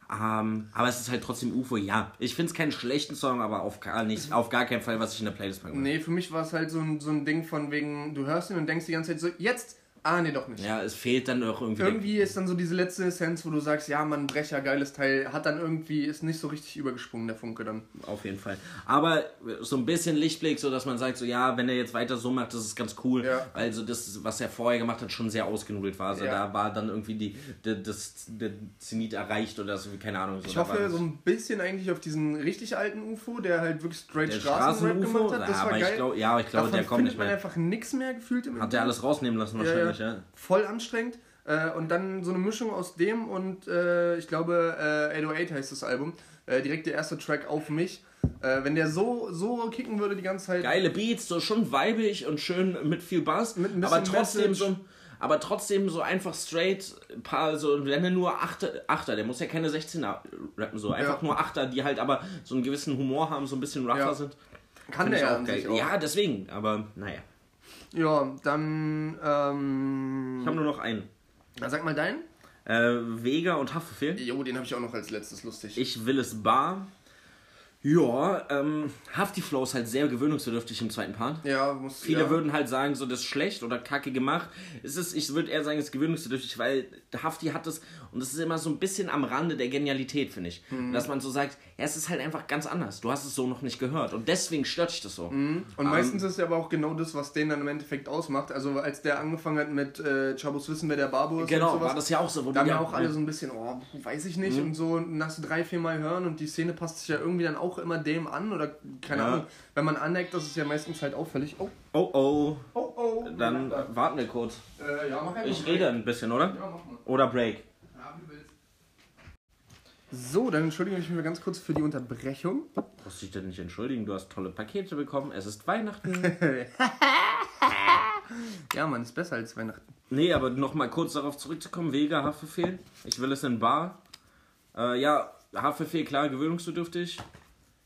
Ähm, aber es ist halt trotzdem UFO, ja. Ich finde es keinen schlechten Song, aber auf gar, nicht, auf gar keinen Fall, was ich in der Playlist würde. Nee, für mich war es halt so ein, so ein Ding von wegen, du hörst ihn und denkst die ganze Zeit so, jetzt Ah, nee, doch nicht. Ja, es fehlt dann auch irgendwie. Irgendwie ist dann so diese letzte Essenz, wo du sagst, ja, man, Brecher, geiles Teil, hat dann irgendwie, ist nicht so richtig übergesprungen, der Funke dann. Auf jeden Fall. Aber so ein bisschen Lichtblick, so dass man sagt, so ja, wenn er jetzt weiter so macht, das ist ganz cool. Ja. Also das, was er vorher gemacht hat, schon sehr ausgenudelt war. Also Ja. da war dann irgendwie die, die, das, der Zenit erreicht oder so, keine Ahnung. So, Ich hoffe so ein bisschen eigentlich auf diesen richtig alten UFO, der halt wirklich straight Straßenrap Straßen-UFO, gemacht hat. Das ja, war aber geil. ich glaub, ja, aber ich glaube, der kommt nicht man mehr. einfach nichts mehr gefühlt im Hat der alles rausnehmen lassen wahrscheinlich, ja. Voll anstrengend. Äh, und dann so eine Mischung aus dem und äh, ich glaube äh, 808 heißt das Album. Äh, direkt der erste Track auf mich. Äh, wenn der so, so kicken würde die ganze Zeit. Geile Beats, so schon weibig und schön mit viel Bass, Mit ein aber trotzdem Message. so aber trotzdem so einfach straight paar so wenn er nur Achter, Achter, der muss ja keine 16er rappen so, einfach Ja. nur Achter, die halt aber so einen gewissen Humor haben, so ein bisschen rougher Ja. sind. Kann Find der ja auch geil. auch. Ja, deswegen, aber naja. Ja, dann ähm, Ich habe nur noch einen. na, sag mal deinen. Äh, Vega und Haftbefehl. Jo, den habe ich auch noch als letztes lustig. Ich will es bar. Ja, ähm, Hafti Flow ist halt sehr gewöhnungsbedürftig im zweiten Part. ja, muss Viele ja. würden halt sagen, so das ist schlecht oder kacke gemacht. Es ist, ich würde eher sagen, es ist gewöhnungsbedürftig, weil Hafti hat das und es ist immer so ein bisschen am Rande der Genialität, finde ich. Mhm. Dass man so sagt, ja, es ist halt einfach ganz anders. Du hast es so noch nicht gehört und deswegen stört dich das so. Und meistens ist ja aber auch genau das, was den dann im Endeffekt ausmacht. Also als der angefangen hat mit äh, Chabos Wissen, wer der Barbo ist Genau, und sowas, war das ja auch so. Wo da haben die ja auch alle so ein bisschen, oh, weiß ich nicht, Mhm. und so nach so drei, vier Mal hören und die Szene passt sich ja irgendwie dann auch immer dem an oder keine Ja. Ahnung. Wenn man aneckt, das ist ja meistens halt auffällig. Oh, Oh oh, oh, oh. dann warten wir kurz. Äh, ja, mach einfach Ich rede ein bisschen, oder? Ja, mach mal. Oder Break. Ja, wie du willst. So, dann entschuldige ich mich mal ganz kurz für die Unterbrechung. Musst dich denn nicht entschuldigen, du hast tolle Pakete bekommen, es ist Weihnachten. Ja, Mann, ist besser als Weihnachten. Nee, aber nochmal kurz darauf zurückzukommen, Vega, Haftbefehl. Ich will es in Bar. Äh, ja, Haftbefehl, klar, gewöhnungsbedürftig.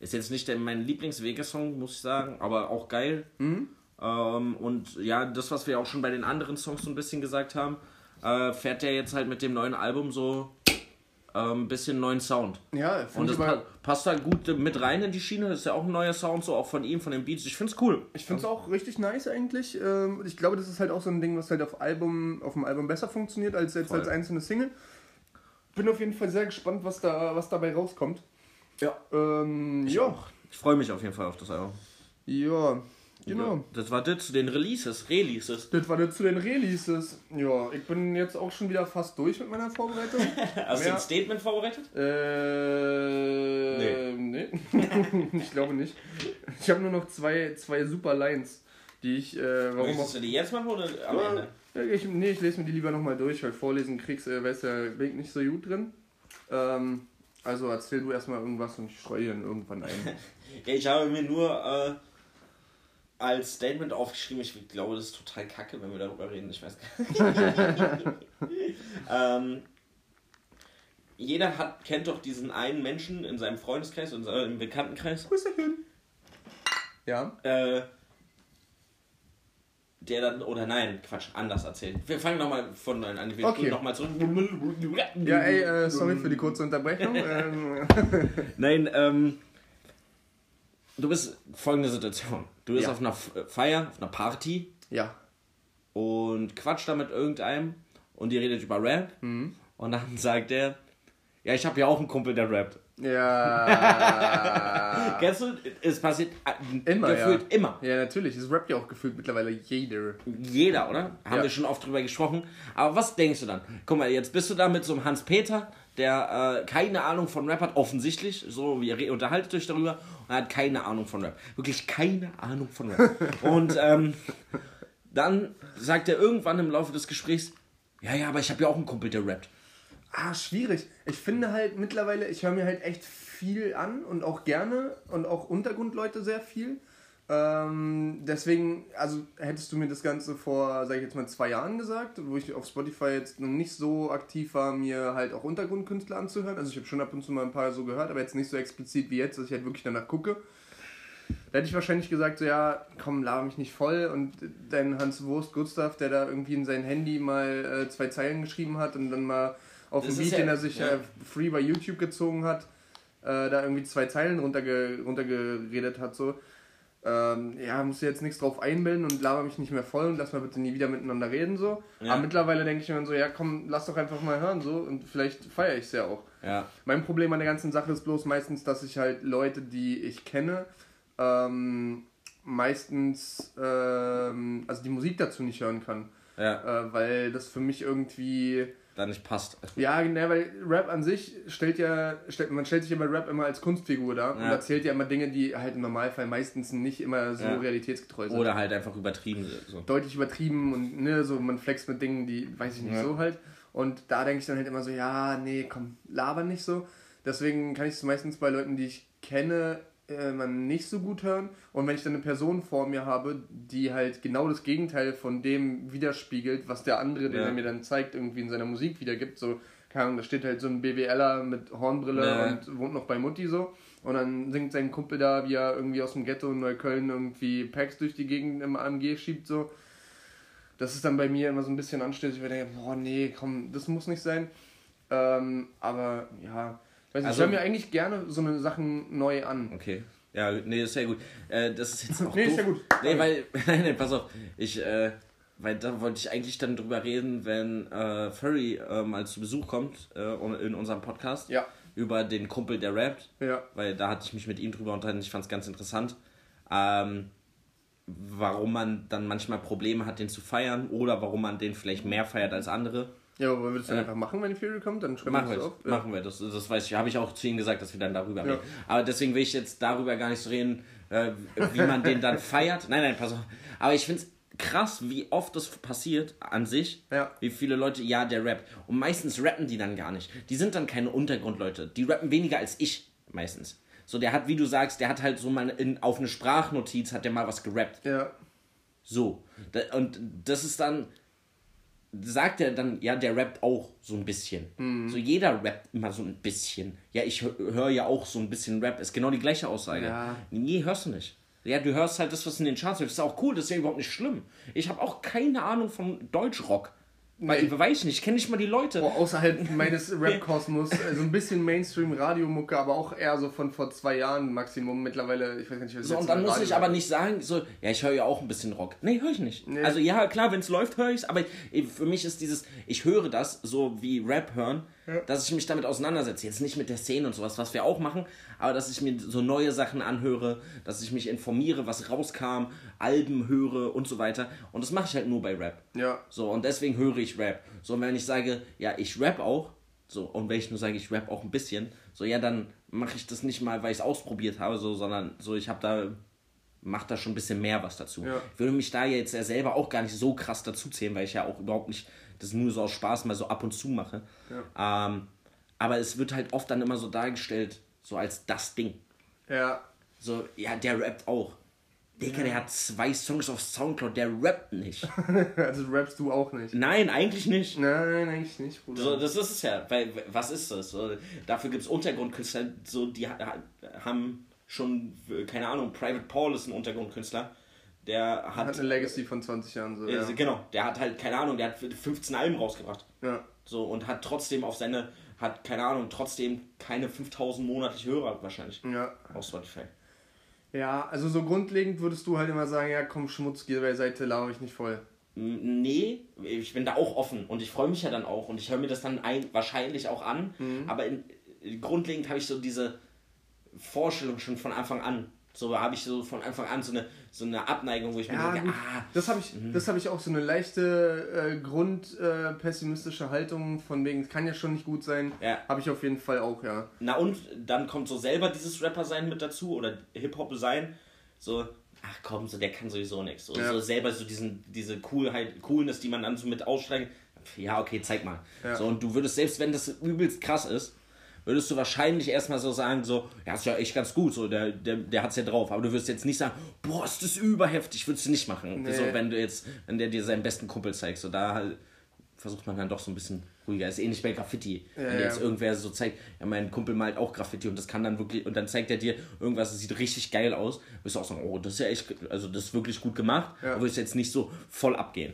Ist jetzt nicht der, mein Lieblings-Vega-Song, muss ich sagen, aber auch geil. Ähm, und ja, das, was wir auch schon bei den anderen Songs so ein bisschen gesagt haben, äh, fährt der jetzt halt mit dem neuen Album so ein bisschen neuen Sound. Ja, Und finde das pa passt halt gut mit rein in die Schiene. Das ist ja auch ein neuer Sound, so auch von ihm, von den Beats. Ich find's cool. Ich finde es auch richtig nice eigentlich. Ähm, Ich glaube, das ist halt auch so ein Ding, was halt auf, Album, auf dem Album besser funktioniert als jetzt Voll. als einzelne Single. Bin auf jeden Fall sehr gespannt, was, da, was dabei rauskommt. Ja. Ähm, Ich ja, auch. Ich freue mich auf jeden Fall auf das Album. ja, genau. Ja, Das war das zu den Releases, Releases. Das war jetzt zu den Releases. Ja, ich bin jetzt auch schon wieder fast durch mit meiner Vorbereitung. Hast du ein Statement vorbereitet? Äh, nee. ich glaube nicht. Ich habe nur noch zwei, zwei super Lines, die ich, äh, warum auch Möchtest du die jetzt machen oder am Ende? Ja, ich, nee, ich lese mir die lieber nochmal durch, weil vorlesen kriegst, äh, weiß ja, bin ich nicht so gut drin. Ähm, also erzähl du erstmal irgendwas und ich streue dann irgendwann ein. Ja, ich habe mir nur äh, als Statement aufgeschrieben, ich glaube, das ist total kacke, wenn wir darüber reden, ich weiß gar nicht. ähm, jeder hat, kennt doch diesen einen Menschen in seinem Freundeskreis und im Bekanntenkreis, Grüßerchen. Ja. äh, der dann, oder nein, Quatsch, anders erzählt. Wir fangen nochmal von an. Wir Okay. nochmal zurück. Ja, ey, äh, sorry für die kurze Unterbrechung. ähm, Nein, ähm, du bist folgende Situation. Du bist Ja. auf einer F- Feier, auf einer Party ja. und quatscht da mit irgendeinem und die redet über Rap Mhm. und dann sagt er, ja, ich habe ja auch einen Kumpel, der rappt. Ja. Kennst du? Es passiert äh, Immer, gefühlt ja. immer. Ja, natürlich. Es rappt ja auch gefühlt mittlerweile jeder. Jeder, oder? Haben Ja. wir schon oft drüber gesprochen. Aber was denkst du dann? Guck mal, jetzt bist du da mit so einem Hans-Peter, der äh, keine Ahnung von Rap hat, offensichtlich. So, wie ihr unterhaltet euch darüber und er hat keine Ahnung von Rap. Wirklich keine Ahnung von Rap. und ähm, dann sagt er irgendwann im Laufe des Gesprächs, ja, ja, aber ich habe ja auch einen Kumpel, der rappt. Ah, schwierig. Ich finde halt mittlerweile, ich höre mir halt echt viel an und auch gerne und auch Untergrundleute sehr viel. Ähm, deswegen, also hättest du mir das Ganze vor, sag ich jetzt mal, zwei Jahren gesagt, wo ich auf Spotify jetzt noch nicht so aktiv war, mir halt auch Untergrundkünstler anzuhören. Also ich habe schon ab und zu mal ein paar so gehört, aber jetzt nicht so explizit wie jetzt, dass ich halt wirklich danach gucke. Da hätte ich wahrscheinlich gesagt, so ja, komm, laber mich nicht voll. Und dein Hans Wurst Gustav, der da irgendwie in sein Handy mal äh, zwei Zeilen geschrieben hat und dann mal auf Das dem Beat, ja- den er sich ja. äh, free bei YouTube gezogen hat, äh, da irgendwie zwei Zeilen runterge runtergeredet hat, so. ähm, ja, musst du jetzt nichts drauf einbilden und laber mich nicht mehr voll und lass mal bitte nie wieder miteinander reden so. Ja. Aber mittlerweile denke ich mir so, ja komm, lass doch einfach mal hören so und vielleicht feiere ich es ja auch. Ja. Mein Problem an der ganzen Sache ist bloß meistens, dass ich halt Leute, die ich kenne, ähm, meistens ähm, also die Musik dazu nicht hören kann. Ja. Äh, weil das für mich irgendwie da nicht passt. Ja, genau, weil Rap an sich stellt ja, stellt, man stellt sich immer Rap immer als Kunstfigur dar ja. und erzählt ja immer Dinge, die halt im Normalfall meistens nicht immer so ja. realitätsgetreu sind. Oder halt einfach übertrieben So. Deutlich übertrieben und ne, so man flext mit Dingen, die, weiß ich nicht, ja. so halt. Und da denke ich dann halt immer so, ja, nee, komm, laber nicht so. Deswegen kann ich es meistens bei Leuten, die ich kenne, äh, man nicht so gut hören. Und wenn ich dann eine Person vor mir habe, die halt genau das Gegenteil von dem widerspiegelt, was der andere, den ja. er mir dann zeigt, irgendwie in seiner Musik wiedergibt, so, keine Ahnung, da steht halt so ein BWLer mit Hornbrille ja. und wohnt noch bei Mutti so. Und dann singt sein Kumpel da, wie er irgendwie aus dem Ghetto in Neukölln irgendwie Packs durch die Gegend im AMG schiebt, so. Das ist dann bei mir immer so ein bisschen anstößig, weil ich denke, boah, nee, komm, das muss nicht sein. Ähm, aber ja, Weiß also, ich höre mir eigentlich gerne so eine Sachen neu an. Okay. Ja, nee, ist sehr gut. Äh, das ist jetzt auch Nee, doof. ist ja gut. Nee, weil, nein, nein, pass auf. Ich, äh, weil da wollte ich eigentlich dann drüber reden, wenn äh, Furry äh, mal zu Besuch kommt äh, in unserem Podcast. Ja. Über den Kumpel, der rappt. Ja. Weil da hatte ich mich mit ihm drüber unterhalten. Ich fand es ganz interessant. Ähm, warum man dann manchmal Probleme hat, den zu feiern oder warum man den vielleicht mehr feiert als andere. Ja, aber wollen wir das dann äh, einfach machen, wenn Fury kommt? Dann schreiben machen wir das auf. Machen wir, das, das weiß ich. Habe ich auch zu ihm gesagt, dass wir dann darüber ja. reden. Aber deswegen will ich jetzt darüber gar nicht so reden, äh, wie man den dann feiert. Nein, nein, pass auf. Aber ich finde es krass, wie oft das passiert an sich. Ja. Wie viele Leute, ja, der rappt. Und meistens rappen die dann gar nicht. Die sind dann keine Untergrundleute. Die rappen weniger als ich meistens. So, der hat, wie du sagst, der hat halt so mal in, auf eine Sprachnotiz hat der mal was gerappt. Ja. So. Und das ist dann, sagt er dann, ja, der rappt auch so ein bisschen. Mhm. So jeder rappt immer so ein bisschen. Ja, ich höre ja auch so ein bisschen Rap. Ist genau die gleiche Aussage. Ja. Nee, hörst du nicht. Ja, du hörst halt das, was in den Charts ist. Das ist auch cool, das ist ja überhaupt nicht schlimm. Ich habe auch keine Ahnung von Deutschrock. Weil, nee. weiß ich nicht, ich kenne nicht mal die Leute. Oh, außerhalb meines Rap-Kosmos, also ein bisschen Mainstream-Radiomucke, aber auch eher so von vor zwei Jahren Maximum. Mittlerweile, ich weiß nicht, was So, und dann muss Radio ich aber nicht sagen, so, ja, ich höre ja auch ein bisschen Rock. Nee, höre ich nicht. Nee. Also, ja, klar, wenn es läuft, höre ich es, aber für mich ist dieses, ich höre das so wie Rap hören, ja. dass ich mich damit auseinandersetze. Jetzt nicht mit der Szene und sowas, was wir auch machen, aber dass ich mir so neue Sachen anhöre, dass ich mich informiere, was rauskam, Alben höre und so weiter. Und das mache ich halt nur bei Rap. Ja. So, und deswegen höre ich Rap. So, und wenn ich sage, ja, ich rap auch, so, und wenn ich nur sage, ich rap auch ein bisschen, so, ja, dann mache ich das nicht mal, weil ich es ausprobiert habe, so, sondern so, ich habe da macht da schon ein bisschen mehr was dazu. Ja. Ich würde mich da jetzt ja selber auch gar nicht so krass dazu zählen, weil ich ja auch überhaupt nicht das nur so aus Spaß mal so ab und zu mache. Ja. Ähm, aber es wird halt oft dann immer so dargestellt, so als das Ding. Ja. So, ja, der rappt auch. Digga, ja. der hat zwei Songs auf Soundcloud, der rappt nicht. also rappst du auch nicht? Nein, eigentlich nicht. Nein, eigentlich nicht, Bruder. So, das ist es ja, weil, was ist das? So, dafür gibt es Untergrundkünstler, so, die haben schon, keine Ahnung, Private Paul ist ein Untergrundkünstler der hat, hat eine Legacy von 20 Jahren so. Äh, ja. Genau, der hat halt, keine Ahnung, der hat 15 Alben rausgebracht. Ja. So und hat trotzdem auf seine, hat, keine Ahnung, trotzdem keine 5000 monatlich Hörer wahrscheinlich. Ja. Auf Spotify. Ja, also so grundlegend würdest du halt immer sagen, ja komm, Schmutz, geh Seite, laufe ich nicht voll. Nee, ich bin da auch offen und ich freue mich ja dann auch und ich höre mir das dann ein, wahrscheinlich auch an, mhm. aber in, grundlegend habe ich so diese Vorstellung schon von Anfang an. So habe ich so von Anfang an so eine, so eine Abneigung, wo ich ja, mir denke, ah. Das habe ich, mhm. hab ich auch so eine leichte äh, grundpessimistische äh, Haltung, von wegen, es kann ja schon nicht gut sein. Ja. Habe ich auf jeden Fall auch, ja. Na und dann kommt so selber dieses Rapper-Sein mit dazu oder Hip-Hop-Sein. So, ach komm, so der kann sowieso nichts. So, ja. so selber so diesen, diese Coolheit, Coolness, die man dann so mit aussteigen. Ja, okay, zeig mal. Ja. So, und du würdest, selbst wenn das übelst krass ist, würdest du wahrscheinlich erstmal so sagen, so, ja, ist ja echt ganz gut, so, der, der, der hat's ja drauf. Aber du würdest jetzt nicht sagen, boah, ist das überheftig, würdest du nicht machen. Nee. So, wenn du jetzt, wenn der dir seinen besten Kumpel zeigt, so, da halt versucht man dann doch so ein bisschen ruhiger. Ist ähnlich bei Graffiti. Ja, wenn jetzt irgendwer so zeigt, ja, mein Kumpel malt auch Graffiti und das kann dann wirklich, und dann zeigt er dir irgendwas, das sieht richtig geil aus, wirst du auch sagen, oh, das ist ja echt, also das ist wirklich gut gemacht, ja. aber würdest jetzt nicht so voll abgehen.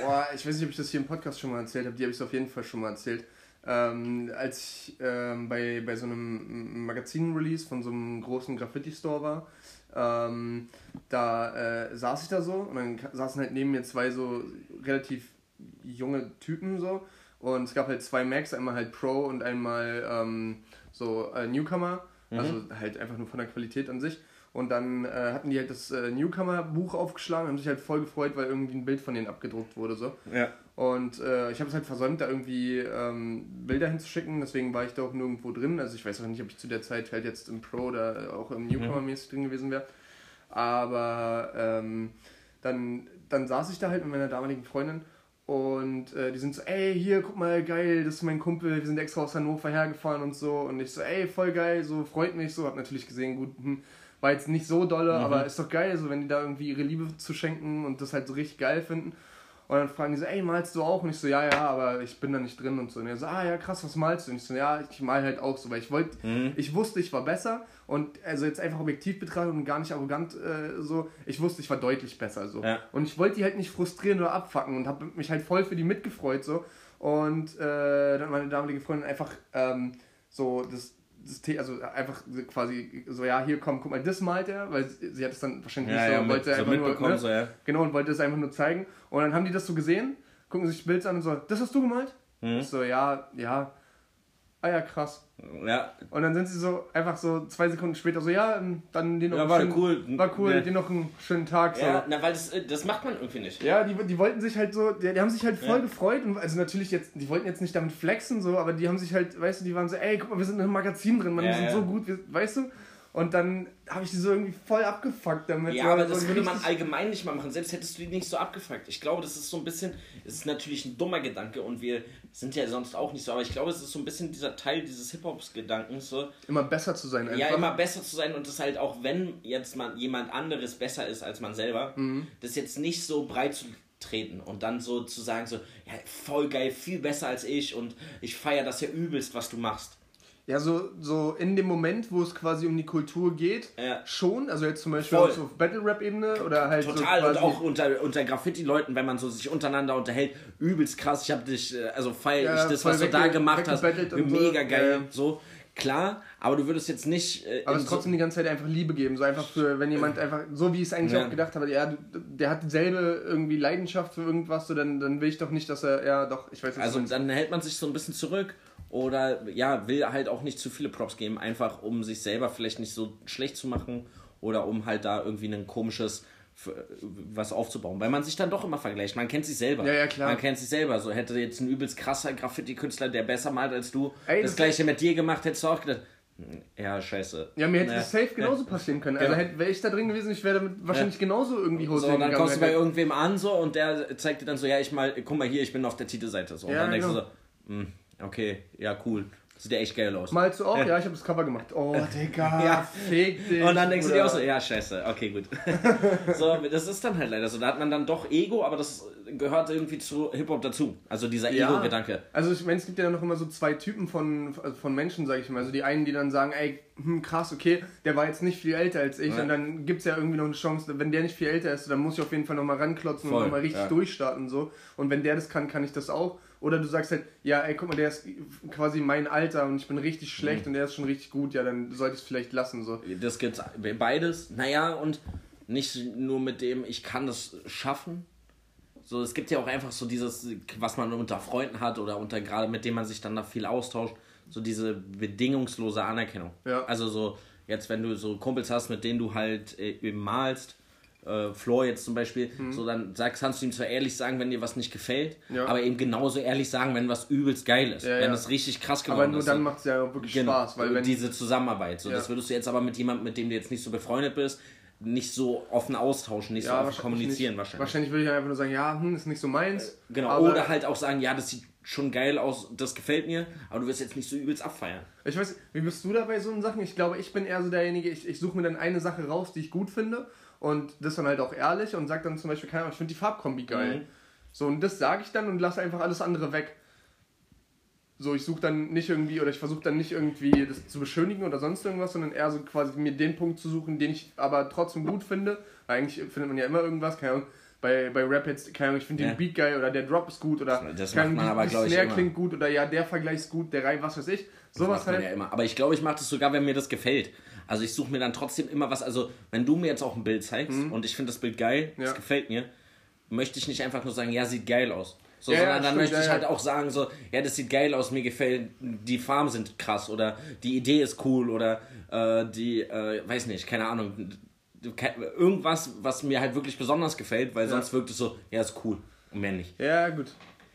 Boah, ich weiß nicht, ob ich das hier im Podcast schon mal erzählt habe, die habe ich auf jeden Fall schon mal erzählt ähm, als ich ähm, bei, bei so einem Magazin-Release von so einem großen Graffiti-Store war, ähm, da äh, saß ich da so und dann saßen halt neben mir zwei so relativ junge Typen so und es gab halt zwei Macs, einmal halt Pro und einmal ähm, so äh, Newcomer, mhm. also halt einfach nur von der Qualität an sich. Und dann äh, hatten die halt das äh, Newcomer-Buch aufgeschlagen, haben sich halt voll gefreut, weil irgendwie ein Bild von denen abgedruckt wurde. So. Ja. Und äh, ich habe es halt versäumt, da irgendwie ähm, Bilder hinzuschicken, deswegen war ich da auch nirgendwo drin. Also ich weiß auch nicht, ob ich zu der Zeit halt jetzt im Pro oder auch im Newcomer-mäßig drin gewesen wäre. Aber ähm, dann, dann saß ich da halt mit meiner damaligen Freundin und äh, die sind so, ey, hier, guck mal, geil, das ist mein Kumpel, wir sind extra aus Hannover hergefahren und so. Und ich so, ey, voll geil, so, freut mich so. Hab natürlich gesehen, gut, hm, war jetzt nicht so dolle, mhm. aber ist doch geil, so wenn die da irgendwie ihre Liebe zu schenken und das halt so richtig geil finden. Und dann fragen die so, ey, malst du auch? Und ich so, ja, ja, aber ich bin da nicht drin und so. Und er so, ah ja, krass, was malst du? Und ich so, ja, ich mal halt auch so, weil ich wollte, mhm. ich wusste, ich war besser und also jetzt einfach objektiv betrachtet und gar nicht arrogant äh, so, ich wusste, ich war deutlich besser so. Ja. Und ich wollte die halt nicht frustrieren oder abfacken und habe mich halt voll für die mitgefreut so. Und äh, dann meine damalige Freundin einfach ähm, so das also einfach quasi so, ja, hier komm, guck mal, das malt er, weil sie, hat es dann wahrscheinlich ja, nicht so, ja, wollte so einfach nur, ne? so, ja. genau, und wollte es einfach nur zeigen. Und dann haben die das so gesehen, gucken sich Bilder an und so, das hast du gemalt? Mhm. Ich so, ja, ja, ah ja, krass. Ja. Und dann sind sie so einfach so zwei Sekunden später so, ja, ähm, dann den noch ja, war schönen, cool. War cool, ja. den noch einen schönen Tag. So. Ja, na, weil das, äh, das macht man irgendwie nicht. Ja, die, die wollten sich halt so, die, die haben sich halt voll ja. gefreut. Und, also natürlich jetzt, die wollten jetzt nicht damit flexen, so, aber die haben sich halt, weißt du, die waren so, ey, guck mal, wir sind in einem Magazin drin, man, wir sind so gut, wir, weißt du? Und dann habe ich die so irgendwie voll abgefuckt damit. Ja, aber das würde man allgemein nicht mal machen. Selbst hättest du die nicht so abgefuckt. Ich glaube, das ist so ein bisschen, es ist natürlich ein dummer Gedanke und wir sind ja sonst auch nicht so, aber ich glaube, es ist so ein bisschen dieser Teil dieses Hip-Hops-Gedankens. So, immer besser zu sein einfach. Ja, immer besser zu sein und das halt auch, wenn jetzt mal jemand anderes besser ist als man selber, mhm. das jetzt nicht so breit zu treten und dann so zu sagen, so, ja, voll geil, viel besser als ich und ich feiere das ja übelst, was du machst. Ja, so, so in dem Moment, wo es quasi um die Kultur geht, ja. schon. Also jetzt zum Beispiel Voll. auf Battle-Rap-Ebene oder halt. Total, so und auch unter, unter Graffiti-Leuten, wenn man so sich untereinander unterhält, übelst krass. Ich hab dich, äh, also feier ja, ich das, was du da gemacht hast. Mega so. geil. Ja. So, klar, aber du würdest jetzt nicht. Äh, aber es trotzdem die ganze Zeit einfach Liebe geben. So einfach für, wenn jemand einfach, so wie ich es eigentlich ja. auch gedacht habe, ja, der hat dieselbe irgendwie Leidenschaft für irgendwas, so dann, dann will ich doch nicht, dass er, ja, doch, ich weiß nicht. Also dann hält man sich so ein bisschen zurück oder ja, will halt auch nicht zu viele Props geben, einfach um sich selber vielleicht nicht so schlecht zu machen oder um halt da irgendwie ein komisches was aufzubauen, weil man sich dann doch immer vergleicht. Man kennt sich selber. Ja, ja, klar. Man kennt sich selber. So hätte jetzt ein übelst krasser Graffiti-Künstler, der besser malt als du, Ey, das, das gleiche mit dir gemacht, hättest du auch gedacht, hm, ja, scheiße. Ja, mir hätte naja. das safe genauso ja. passieren können. Also genau. wäre ich da drin gewesen, ich wäre damit wahrscheinlich ja. genauso irgendwie Hose So, und dann kommst du bei irgendwem an so und der zeigt dir dann so, ja, ich mal, guck mal hier, ich bin auf der Titelseite. So. Und ja, dann denkst genau. du so, mh, hm, Okay, ja, cool. Sieht ja echt geil aus. Malst du auch? Ja, ich habe das Cover gemacht. Oh, Digga, ja. fick dich. Und dann denkst Bruder. du dir auch so, ja, scheiße, okay, gut. so, das ist dann halt leider so. Da hat man dann doch Ego, aber das gehört irgendwie zu Hip-Hop dazu. Also dieser ja. Ego-Gedanke. Also ich meine, es gibt ja noch immer so zwei Typen von, von Menschen, sag ich mal. Also die einen, die dann sagen, ey, hm, krass, okay, der war jetzt nicht viel älter als ich. Ja. Und dann gibt es ja irgendwie noch eine Chance, wenn der nicht viel älter ist, dann muss ich auf jeden Fall nochmal ranklotzen Voll, und nochmal richtig ja. durchstarten. So. Und wenn der das kann, kann ich das auch. Oder du sagst halt, ja, ey, guck mal, der ist quasi mein Alter und ich bin richtig schlecht mhm. und der ist schon richtig gut, ja, dann sollte ich es vielleicht lassen. So. Das gibt's beides. Naja, und nicht nur mit dem, ich kann das schaffen. So, es gibt ja auch einfach so dieses, was man unter Freunden hat oder unter gerade mit dem man sich dann da viel austauscht, so diese bedingungslose Anerkennung. Ja. Also so, jetzt wenn du so Kumpels hast, mit denen du halt äh, malst, äh, Floor jetzt zum Beispiel, mhm. so dann sagst, kannst du ihm zwar ehrlich sagen, wenn dir was nicht gefällt, ja. aber eben genauso ehrlich sagen, wenn was übelst geil ist, ja, wenn es richtig krass geworden ist. Aber nur ist, dann macht es ja wirklich genau, Spaß, weil wenn diese Zusammenarbeit, so das würdest du jetzt aber mit jemandem, mit dem du jetzt nicht so befreundet bist, nicht so offen austauschen, nicht so offen kommunizieren nicht. wahrscheinlich. Wahrscheinlich würde ich einfach nur sagen, ja, hm, ist nicht so meins. Äh, genau, oder halt auch sagen, ja, das sieht schon geil aus, das gefällt mir, aber du wirst jetzt nicht so übelst abfeiern. Ich weiß, wie bist du da bei so Sachen? Ich glaube, ich bin eher so derjenige, ich, ich suche mir dann eine Sache raus, die ich gut finde und das dann halt auch ehrlich und sag dann zum Beispiel, keine Ahnung, ich finde die Farbkombi geil. Mhm. So, und das sage ich dann und lasse einfach alles andere weg. So, ich suche dann nicht irgendwie, oder ich versuche dann nicht irgendwie das zu beschönigen oder sonst irgendwas, sondern eher so quasi mir den Punkt zu suchen, den ich aber trotzdem gut finde. Weil eigentlich findet man ja immer irgendwas, keine Ahnung, bei, bei Rap jetzt, keine Ahnung, ich finde Ja. den Beat geil oder der Drop ist gut oder Das keine macht man aber, die ich, Snare klingt gut oder ja, der Vergleich ist gut, der Reim, was weiß ich. Das Sowas macht man halt. ja immer. Aber ich glaube, ich mache das sogar, wenn mir das gefällt. Also ich suche mir dann trotzdem immer was. Also wenn du mir jetzt auch ein Bild zeigst und ich finde das Bild geil, das Mhm. Ja. gefällt mir, möchte ich nicht einfach nur sagen, ja, sieht geil aus. So, Ja, ja, sondern dann stimmt, möchte ich halt auch sagen, so, ja, das sieht geil aus, mir gefällt, die Farben sind krass oder die Idee ist cool oder äh, die, äh, weiß nicht, keine Ahnung, irgendwas, was mir halt wirklich besonders gefällt, weil sonst wirkt es so, ja, ist cool und mehr nicht. Ja, gut.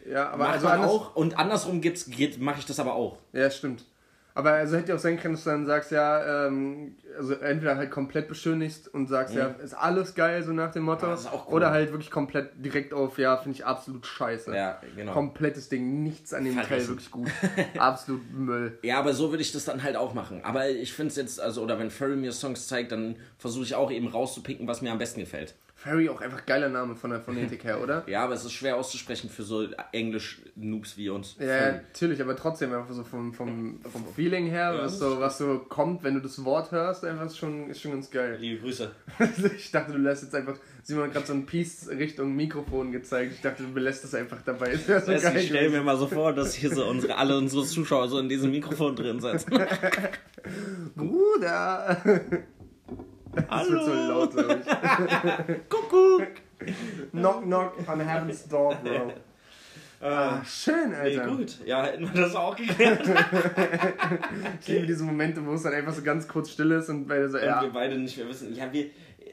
Ja, aber Macht also anders, auch und andersrum gibt's, geht, mache ich das aber auch. Ja, stimmt. Aber also hätte ja auch sein können, dass du dann sagst, ja, ähm, also entweder halt komplett beschönigst und sagst, ja, ist alles geil, so nach dem Motto. Ja, das ist auch cool. Oder halt wirklich komplett direkt auf, ja, finde ich absolut scheiße. Ja, genau. Komplettes Ding, nichts an dem Teil Verrissen. wirklich gut. absolut Müll. Ja, aber so würde ich das dann halt auch machen. Aber ich finde es jetzt, also, oder wenn Furry mir Songs zeigt, dann versuche ich auch eben rauszupicken, was mir am besten gefällt. Fairy auch einfach geiler Name von der Phonetik her, oder? Ja, aber es ist schwer auszusprechen für so Englisch-Noobs wie uns. Ja, Furry. natürlich, aber trotzdem einfach so vom, vom, vom Feeling her, Ja, was, so, was so kommt, wenn du das Wort hörst, einfach ist schon, ist schon ganz geil. Liebe Grüße. Ich dachte, du lässt jetzt einfach, Simon hat gerade so ein Piece Richtung Mikrofon gezeigt. Ich dachte, du belässt das einfach dabei. Das so geil. ich stelle mir mal so vor, dass hier so unsere, alle unsere Zuschauer so in diesem Mikrofon drin sitzen. Bruder! Das wird so laut, glaub ich. Kuckuck! Knock, knock on heaven's door, bro. Ah, schön, Nee, Alter. gut. Ja, hätten wir das auch geklärt. ich liebe diese Momente, wo es dann einfach so ganz kurz still ist und beide so, Und ja. wir beide nicht mehr wissen. Ja, wir,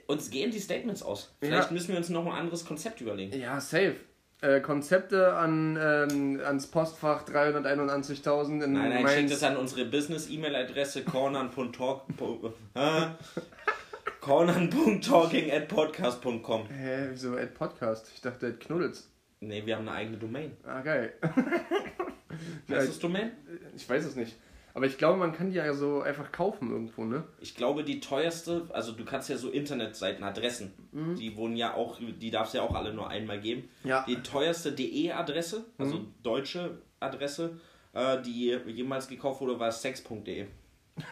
uns gehen die Statements aus. Vielleicht Ja. müssen wir uns noch ein anderes Konzept überlegen. Ja, safe. Äh, Konzepte an, ähm, ans Postfach 391.000 in Nein, nein, schickt es an unsere Business-E-Mail-Adresse cornan.talk. Hä? cornan.talking at podcast.com. Hä, wieso Ed Podcast? Ich dachte Ed Knuddels. Ne, wir haben eine eigene Domain. Ah, geil. Weißt du das Domain? Ich weiß es nicht. Aber ich glaube, man kann die ja so einfach kaufen irgendwo, ne? Ich glaube, die teuerste, also du kannst ja so Internetseiten, Adressen, die wurden ja auch, die darfst ja auch alle nur einmal geben. Ja. Die teuerste DE-Adresse, also deutsche Adresse, äh, die jemals gekauft wurde, war sex.de.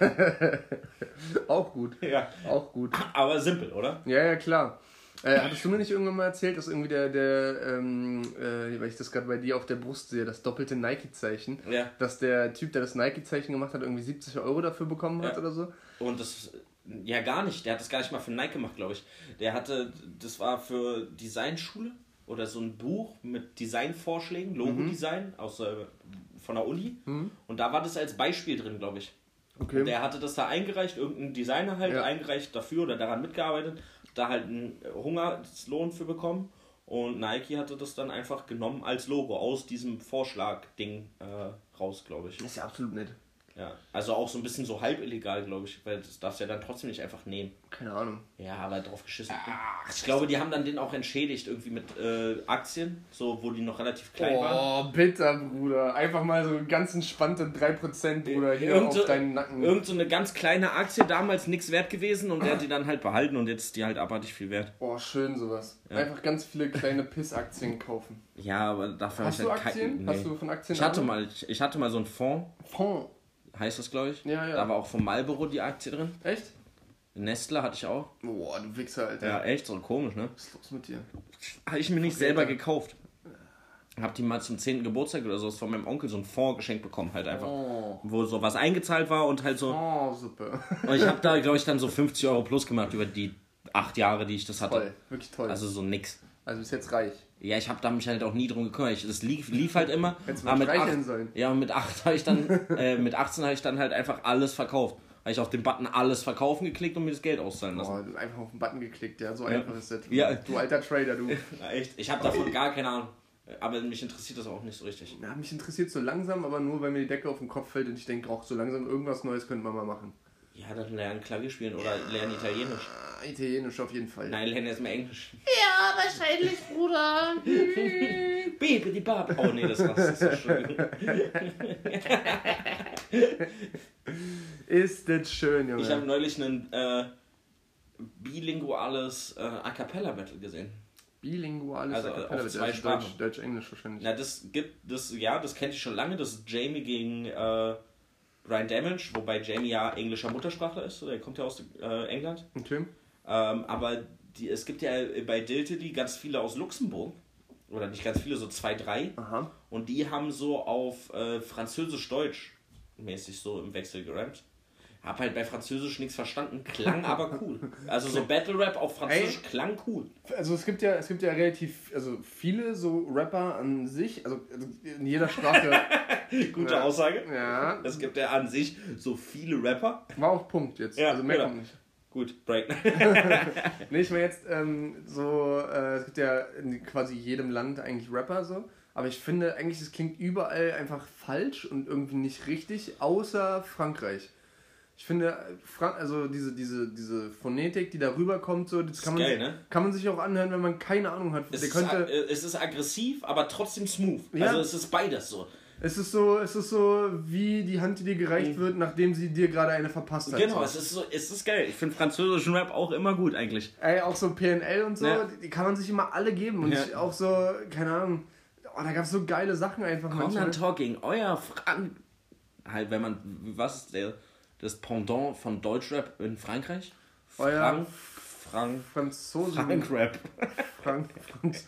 Auch gut. Ja. Auch gut. Aber simpel, oder? Ja, ja, klar. Äh, hattest du mir nicht irgendwann mal erzählt, dass irgendwie der, der ähm, äh, weil ich das gerade bei dir auf der Brust sehe, das doppelte Nike-Zeichen, Ja. dass der Typ, der das Nike-Zeichen gemacht hat, irgendwie 70 Euro dafür bekommen hat Ja. oder so? Und das, ja gar nicht, der hat das gar nicht mal für Nike gemacht, glaube ich. Der hatte, das war für Designschule oder so ein Buch mit Designvorschlägen, Logo-Design aus, äh, von der Uni. Und da war das als Beispiel drin, glaube ich. Okay. Und der hatte das da eingereicht, irgendein Designer halt Ja. eingereicht dafür oder daran mitgearbeitet, da halt einen Hungerlohn für bekommen. Und Nike hatte das dann einfach genommen als Logo aus diesem Vorschlag-Ding äh, raus, glaube ich. Das ist ja absolut nett. Ja, also auch so ein bisschen so halb illegal, glaube ich, weil das darfst du ja dann trotzdem nicht einfach nehmen. Keine Ahnung. Ja, aber drauf geschissen. ich glaube, die haben dann den auch entschädigt, irgendwie mit äh, Aktien, so wo die noch relativ klein waren. Oh, bitter, Bruder. Einfach mal so ganz entspannte 3%, Bruder, hier Irgend auf so, deinen Nacken. irgend so eine ganz kleine Aktie, damals nichts wert gewesen und der hat die dann halt behalten und jetzt ist die halt abartig viel wert. Oh, schön sowas. Ja. Einfach ganz viele kleine Pissaktien kaufen. Ja, aber dafür Hast habe du ich halt Aktien? kein, Hast du von Aktien Ich hatte mal, ich, ich hatte mal so einen Fonds, Fonds. Heißt das glaube ich. Ja, ja. Da war auch von Marlboro die Aktie drin. Echt? Nestle hatte ich auch. Boah, du Wichser, Alter. Ja, echt, so komisch, ne? Was ist los mit dir? Habe ich mir nicht Okay, selber Alter. gekauft. Hab die mal zum 10. Geburtstag oder so von meinem Onkel so einen Fonds geschenkt bekommen, halt einfach. Oh. Wo so was eingezahlt war und halt so. Oh, super. Und ich habe da, glaube ich, dann so 50 Euro plus gemacht über die acht Jahre, die ich das hatte. Toll, wirklich toll. Also, Also so nix. bis jetzt reich. Ja, ich habe da mich halt auch nie drum gekümmert. Das lief, lief halt immer. Hättest aber mal mit streicheln acht, sollen. Ja, und mit 8 habe ich dann, äh, mit 18 habe ich dann halt einfach alles verkauft. Habe ich auf den Button alles verkaufen geklickt und mir das Geld auszahlen lassen. Boah, du hast einfach auf den Button geklickt, ja. So einfach ist das. Ja. Du alter Trader, du. Ja, echt. Ich habe davon gar keine Ahnung. Aber mich interessiert das auch nicht so richtig. Ja, mich interessiert so langsam, aber nur, weil mir die Decke auf den Kopf fällt und ich denke, auch so langsam irgendwas Neues könnte man mal machen. Ja, dann lernen Klavier spielen oder lernen Italienisch. Ah, Italienisch auf jeden Fall. Nein, lernen erstmal Englisch. Ja, wahrscheinlich, Bruder. Baby, die Bab. Oh nee, das war's. Das ist schön. Ist das schön, Junge. Ich habe neulich ein äh, bilinguales äh, A Cappella Battle gesehen. Bilinguales Also, A cappella, auf zwei Sprachen. Deutsch, Deutsch, Englisch wahrscheinlich. Na, das gibt, das, ja, das kennt ich schon lange. Das ist Jamie gegen äh, Brian Damage, wobei Jamie ja englischer Muttersprachler ist. Der kommt ja aus äh, England. Okay. Ähm, aber die, es gibt ja bei Diltily ganz viele aus Luxemburg. Oder nicht ganz viele, so zwei, drei. Aha. Und die haben so auf äh, Französisch-Deutsch mäßig so im Wechsel gerammt. Hab halt bei Französisch nichts verstanden, klang aber cool. Also so Battle Rap auf Französisch Ey. klang cool. Also es gibt ja, es gibt ja relativ, also viele so Rapper an sich, also in jeder Sprache. Gute Ja. Aussage. ja, Es gibt ja an sich so viele Rapper. war auch Punkt jetzt. Ja, also mehr genau. kommt nicht. Gut, Break. Nee, ich meine jetzt ähm, so, äh, es gibt ja in quasi jedem Land eigentlich Rapper so. Aber ich finde eigentlich, es klingt überall einfach falsch und irgendwie nicht richtig, außer Frankreich. Ich finde, also diese, diese, diese Phonetik, die da rüberkommt, so, das kann man, geil, sich, ne? kann man sich auch anhören, wenn man keine Ahnung hat. Es ist, könnte, äh, es ist aggressiv, aber trotzdem smooth. Ja. Also es ist beides so. es ist so, es ist so wie die Hand, die dir gereicht wird, nachdem sie dir gerade eine verpasst hat. Mhm. Genau, so. es ist so, es ist geil. Ich finde französischen Rap auch immer gut eigentlich. Ey, auch so PNL und so, Ja. die, die kann man sich immer alle geben. Und Ja. ich auch so, keine Ahnung, oh, da gab es so geile Sachen einfach Conan Talking, euer Frank. Halt, wenn man. Was ist der, das Pendant von Deutschrap in Frankreich? Euer Frank. Frank. Franzosen. Frank Rap. Frank, Franz,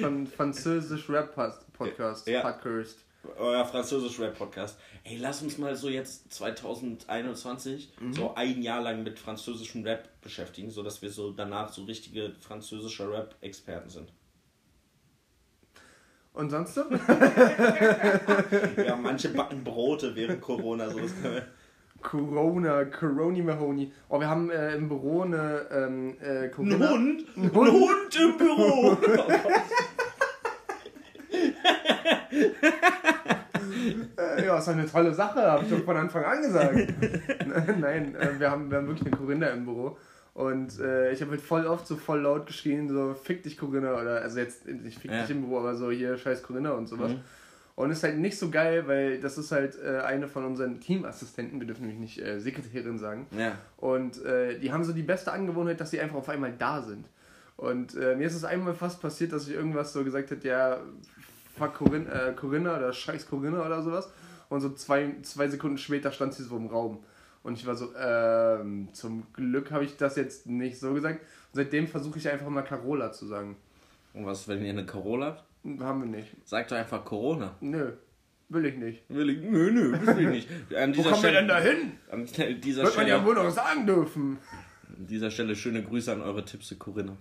Fran, Französisch Rap Podcast. Ja. Podcast. Euer französisch Rap Podcast. Ey, lass uns mal so jetzt 2021 Mhm. so ein Jahr lang mit französischem Rap beschäftigen, sodass wir so danach so richtige französische Rap-Experten sind. Und sonst so? Ja, manche backen Brote während Corona, so das können wir. Corona, Coroni Mahoney. Oh, wir haben äh, im Büro eine ähm, äh, Ein Corinna. Hund? Ein Ein Hund? Hund im Büro! Äh, ja, ist doch eine tolle Sache, habe ich doch von Anfang an gesagt. Nein, äh, wir, haben, wir haben wirklich eine Corinna im Büro. Und äh, ich habe halt voll oft so voll laut geschrien, so fick dich Corinna oder also jetzt nicht fick Ja. dich im Büro, aber so hier scheiß Corinna und sowas. Mhm. Und ist halt nicht so geil, weil das ist halt äh, eine von unseren Teamassistenten, wir dürfen nämlich nicht äh, Sekretärin sagen. Ja. Und äh, die haben so die beste Angewohnheit, dass sie einfach auf einmal da sind. Und äh, mir ist es einmal fast passiert, dass ich irgendwas so gesagt hätte, ja, fuck Corinna, äh, Corinna oder scheiß Corinna oder sowas. Und so zwei, zwei Sekunden später stand sie so im Raum. Und ich war so, ähm, zum Glück habe ich das jetzt nicht so gesagt. Und seitdem versuche ich einfach mal Carola zu sagen. Und was, wenn ihr eine Corolla habt? Haben wir nicht. Sagt doch einfach Corona. Nö, will ich nicht. Will ich, nö, nö, will ich nicht. An Wo dieser kommen wir Stelle, denn da hin? An dieser Wird man ja Stelle, wohl noch sagen dürfen. an dieser Stelle schöne Grüße an eure Tipse Corinna.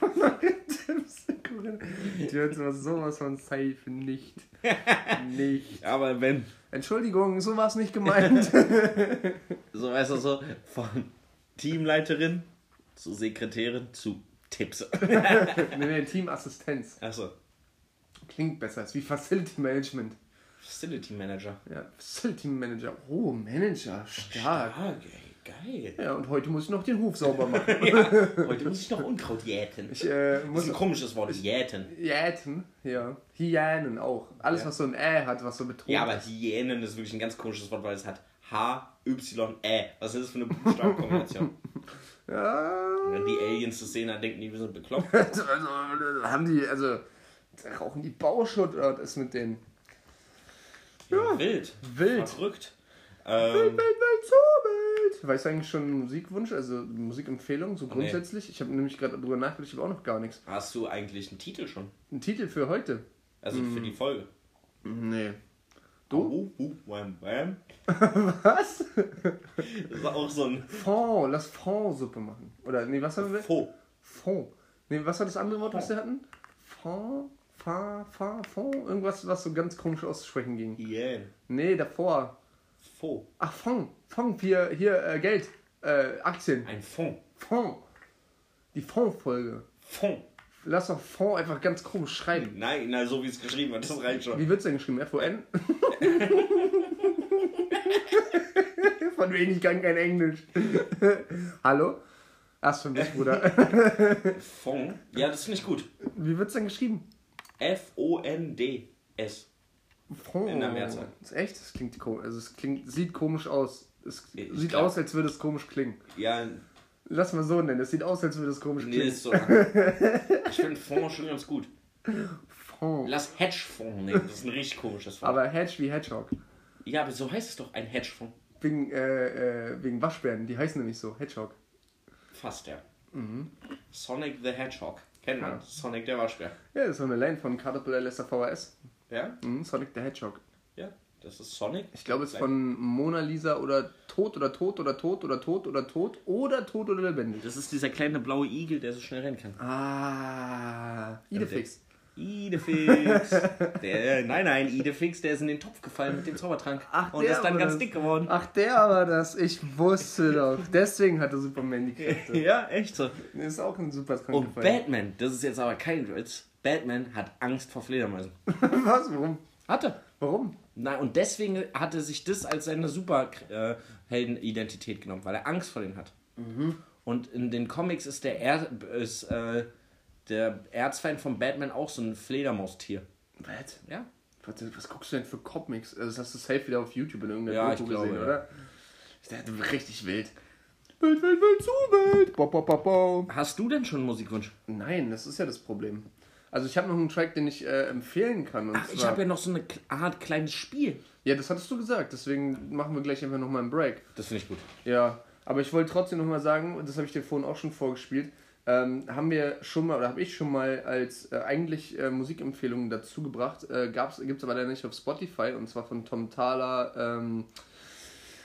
Corinna. Die hört sowas von safe nicht. Nicht. Aber wenn, Entschuldigung, so war es nicht gemeint. so weißt du so, von Teamleiterin zu Sekretärin zu Tipse. nee, nee, Teamassistenz. Achso, Klingt besser, ist wie Facility Management. Facility Manager. Ja, Facility Manager. Oh, Manager, stark. Stark, ey, geil. Ja, und heute muss ich noch den Hof sauber machen. Ja, heute muss ich noch Unkraut jäten. Ich äh, Das muss ist ein komisches Wort, jäten. Jäten, ja. Hyänen auch. Alles, Ja. was so ein Ä hat, was so betont Ja, aber. Hyänen ist wirklich ein ganz komisches Wort, weil es hat H, Y, Ä. Was ist das für eine Buchstabenkombination? Ja. Wenn die Aliens das sehen, dann denken die, wir sind bekloppt. Also, also, haben die, also, rauchen die Bauschutt oder was ist mit denen? Ja. Wild. Wild. Verrückt. Wild, Ähm, wild, wild, so wild. Weißt du eigentlich schon einen Musikwunsch, also Musikempfehlung, so Nee. grundsätzlich? Ich habe nämlich gerade darüber nachgedacht, ich habe auch noch gar nichts. hast du eigentlich einen Titel schon? Ein Titel für heute? Also für die Folge? Nee. Du? Uh, uh, wham, wham. Was? Das ist auch so ein Fond, lass Fondsuppe machen. Oder, nee, was haben wir? Faux. Fond. Nee, was war das andere Wort, was wir hatten? Fond, Fa, Fa, Fond? Irgendwas, was so ganz komisch auszusprechen ging. Yeah. Nee, davor. Faux. Ach, Fond. Fond, hier, hier, äh, Geld. Äh, Aktien. Ein Fond. Fond. Die Fond-Folge. Fond. Lass doch Fond einfach ganz komisch schreiben. Nein, na, so wie es geschrieben wird, das reicht schon. Wie wird's denn geschrieben? F-O-N? Von wegen ich kann kein Englisch. Hallo? Erst für mich, Bruder. Fond. Ja, das finde ich gut. Wie wird's denn geschrieben? F-O-N-D-S. Fond. In der Mehrzahl. Oh, Ist echt? Das klingt komisch. Also es klingt, sieht komisch aus. Es Ich sieht glaub- aus, als würde es komisch klingen. Ja, Lass mal so nennen. Es sieht aus, als würde es komisch nee, klingen. ist so. Ich finde Fond schon ganz gut. Fond. Lass Hedgefonds nehmen, das ist ein richtig komisches Wort. Aber Hedge wie Hedgehog. Ja, aber so heißt es doch, ein Hedgefonds. Wegen, äh, äh, wegen Waschbären. Die heißen nämlich so. Hedgehog. Fast, ja. Sonic the Hedgehog. Kennt man. Ja. Sonic der Waschbär. Ja, das ist so eine Line von Caterpillar Lester VHS. Ja? Mhm, Sonic the Hedgehog. Das ist Sonic. Ich glaube, es ist von Mona Lisa oder Tod oder Tod oder Tod oder Tod oder Tod oder Tod oder lebendig. Das ist dieser kleine blaue Igel, der so schnell rennen kann. Ah, Idefix. Idefix. der, nein, nein, Idefix, der ist in den Topf gefallen mit dem Zaubertrank. Ach, und der ist dann ganz das. dick geworden. Ach, der war das. Ich wusste doch. Deswegen hatte Superman die Kräfte. Ja, echt so. Ist auch ein super Und Krankgefallen. Batman, das ist jetzt aber kein Witz. Batman hat Angst vor Fledermäusen. Was? Warum? Hatte. Warum? Nein, und deswegen hat er sich das als seine Superheldenidentität genommen, weil er Angst vor denen hat. Und in den Comics ist der, er ist, äh, der Erzfeind von Batman auch so ein Fledermaustier. Was? Ja. Was, was guckst du denn für Comics? Also, Das hast du safe wieder auf YouTube in irgendeiner Ja, Doku ich glaube, gesehen, ja. oder? Ich dachte, richtig wild. Wild, wild, wild, zu wild. Bo, bo, bo, bo. Hast du denn schon einen Musikwunsch? Nein, das ist ja das Problem. Also ich habe noch einen Track, den ich äh, empfehlen kann. Und Ach, ich habe ja noch so eine Art kleines Spiel. ja, das hattest du gesagt, deswegen machen wir gleich einfach nochmal einen Break. Das finde ich gut. Ja, aber ich wollte trotzdem nochmal sagen, und das habe ich dir vorhin auch schon vorgespielt, ähm, haben wir schon mal, oder habe ich schon mal als äh, eigentlich äh, Musikempfehlungen dazu gebracht, äh, gibt es aber leider nicht auf Spotify, und zwar von Tom Thaler, ähm,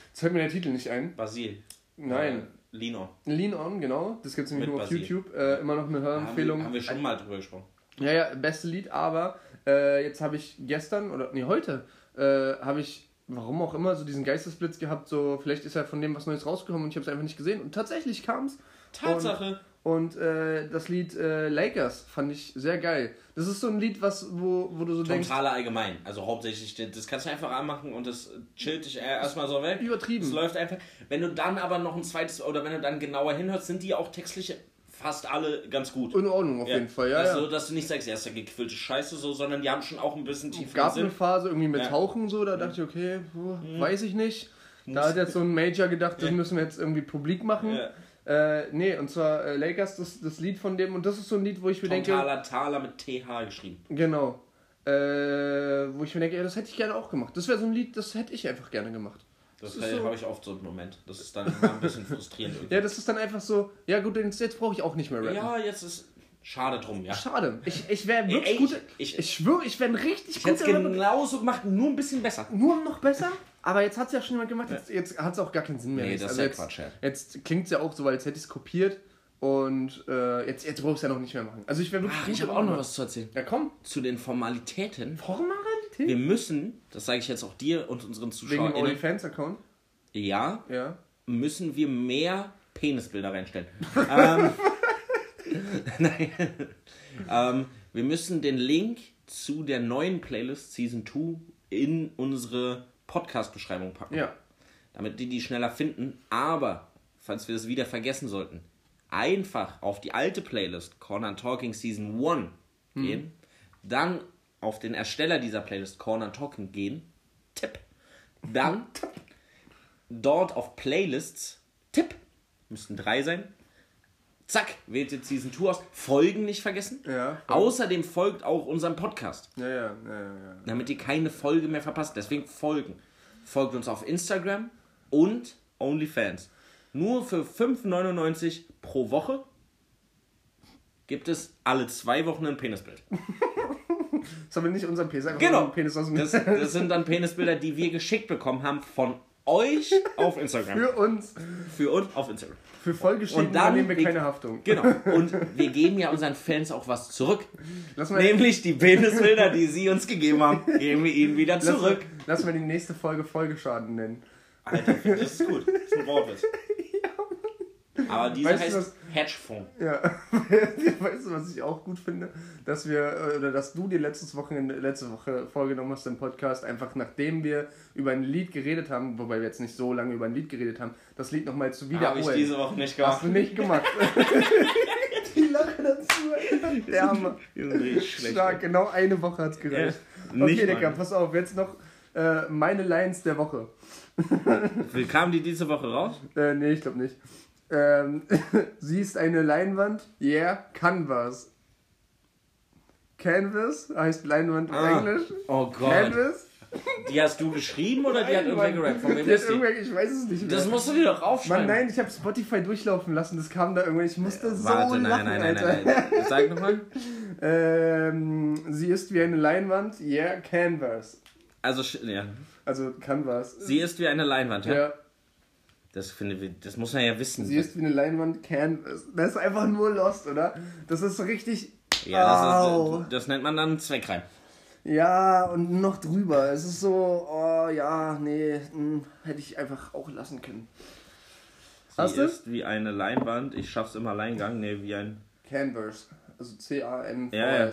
jetzt fällt mir der Titel nicht ein. Basil. Nein. Äh, Lino. Lean On, genau, das gibt es nämlich Mit nur auf Basil. YouTube, äh, immer noch eine Haben wir, Hörempfehlung. haben wir schon mal drüber gesprochen. Ja, ja, beste Lied, aber äh, jetzt habe ich gestern, oder nee, heute, äh, habe ich, warum auch immer, so diesen Geistesblitz gehabt, so vielleicht ist ja von dem was Neues rausgekommen und ich habe es einfach nicht gesehen. Und tatsächlich kam es. Tatsache. Und äh, das Lied äh, Lakers fand ich sehr geil. Das ist so ein Lied, was, wo, wo du so denkst, Totale allgemein. Also hauptsächlich, das kannst du einfach anmachen und das chillt dich erstmal so weg. Übertrieben. Es läuft einfach. Wenn du dann aber noch ein zweites, oder wenn du dann genauer hinhörst, sind die auch textlich fast alle ganz gut. in Ordnung auf jeden Fall, ja. also, ja. dass du nicht sagst, ja, ist ja gequillte Scheiße so, sondern die haben schon auch ein bisschen tieferen gab eine Sinn. Phase irgendwie mit Ja. Mhm. Tauchen so, da dachte ich, okay, puh, weiß ich nicht. Da hat jetzt so ein Major gedacht, das Ja. müssen wir jetzt irgendwie publik machen. Ja. Äh, nee, und zwar äh, Lakers, das, das Lied von dem, und das ist so ein Lied, wo ich mir denke, Totaler Taler mit TH geschrieben. Genau. Äh, wo ich mir denke, ja, das hätte ich gerne auch gemacht. Das wäre so ein Lied, das hätte ich einfach gerne gemacht. Das, Das ist so- habe ich oft so einen Moment. Das ist dann immer ein bisschen frustrierend. irgendwie. Ja, das ist dann einfach so, ja gut, jetzt, jetzt brauche ich auch nicht mehr rappen. ja, jetzt ist schade drum, ja. Schade. Ich, ich wäre wirklich gut. ich- Ich, ich schwöre, ich wäre ein richtig Ich guter Rapper. genauso gemacht, nur ein bisschen besser. Nur noch besser. Aber jetzt hat es ja schon jemand gemacht, jetzt, jetzt hat es auch gar keinen Sinn mehr. Nee, Jetzt- das ist also ja jetzt, Quatsch, ja. Jetzt klingt es ja auch so, als hätte ich es kopiert. Und äh, jetzt, jetzt brauche ich es ja noch nicht mehr machen. Also ich wäre wirklich Ach, ich habe auch noch was zu erzählen. Ja, komm. Zu den Formalitäten. Formalität. Wir müssen, das sage ich jetzt auch dir und unseren Wegen dem Zuschauern, OnlyFans-Account. ja, Ja. müssen wir mehr Penisbilder reinstellen. ähm, nein. ähm, wir müssen den Link zu der neuen Playlist Season 2 in unsere Podcast-Beschreibung packen. Ja. Damit die die schneller finden. Aber, falls wir das wieder vergessen sollten, einfach auf die alte Playlist Corner Talking Season 1 gehen, dann auf den Ersteller dieser Playlist Corner Talking gehen, Tipp, dann dort auf Playlists, Tipp, müssten drei sein, zack, wählt ihr Season 2 aus, Folgen nicht vergessen, Ja. außerdem folgt auch unserem Podcast Ja, ja, ja, ja. ja. damit ihr keine Folge mehr verpasst. Deswegen folgen. Folgt uns auf Instagram und OnlyFans. Nur für 5,99 pro Woche gibt es alle zwei Wochen ein Penisbild. Das ist aber nicht unser Penis, einfach Genau. Penis aus dem Das, das sind dann Penisbilder, die wir geschickt bekommen haben von euch auf Instagram. Für uns, Für uns auf Instagram. für Vollgeschrieben Und dann übernehmen wir keine Haftung. Genau. Und wir geben ja unseren Fans auch was zurück. Lass Nämlich die Penisbilder, die sie uns gegeben haben, geben wir ihnen wieder lass, zurück. mal, lass mal die nächste Folge Folgeschaden nennen. Alter, das ist gut. Das ist ein Wortwitz. Aber dieser Weißt heißt was- Hedgefonds. Ja. weißt du, was ich auch gut finde? Dass wir, äh, oder dass du dir letztes Wochenende, letzte Woche vorgenommen hast im Podcast, einfach nachdem wir über ein Lied geredet haben, wobei wir jetzt nicht so lange über ein Lied geredet haben, das Lied nochmal zu Habe ich wiederholen. diese Woche nicht Hast gemacht. du nicht gemacht. die Lache dazu. Der Hammer. Sind richtig schlecht. Stark, genau eine Woche hat's gereicht. Ja, okay, Digga, pass auf, jetzt noch äh, meine Lines der Woche. Wie kamen die diese Woche raus? Äh, nee, ich glaube nicht. Ähm, sie ist eine Leinwand. Yeah, Canvas. Canvas heißt Leinwand auf Ah. Englisch. Oh Gott. Canvas Die hast du geschrieben oder die hat irgendwer Mann. gerappt? Von wem Die hat ist die? irgendwer, ich weiß es nicht mehr. Das musst du dir doch Mann, aufschreiben. nein, ich habe Spotify durchlaufen lassen, das kam da irgendwann. Ich musste so Warte, nein, lachen, nein, nein, Alter. nein, nein. Sag nochmal. Ähm, sie ist wie eine Leinwand, yeah, Canvas. Also, ja. Also Canvas. Sie ist wie eine Leinwand, ja? ja, Das, finde ich, das muss man ja wissen. sie ist wie eine Leinwand, Canvas. Das ist einfach nur Lost, oder? Das ist so richtig. ja, Au. das, ist, das nennt man dann Zweckreim. Ja, und noch drüber. Es ist so, oh ja, nee, hm, hätte ich einfach auch lassen können. Hast Sie du? ist wie eine Leinwand. Ich schaff's im Alleingang. Nee, wie ein. Canvas. Also C-A-N-V-S. Ja, ja.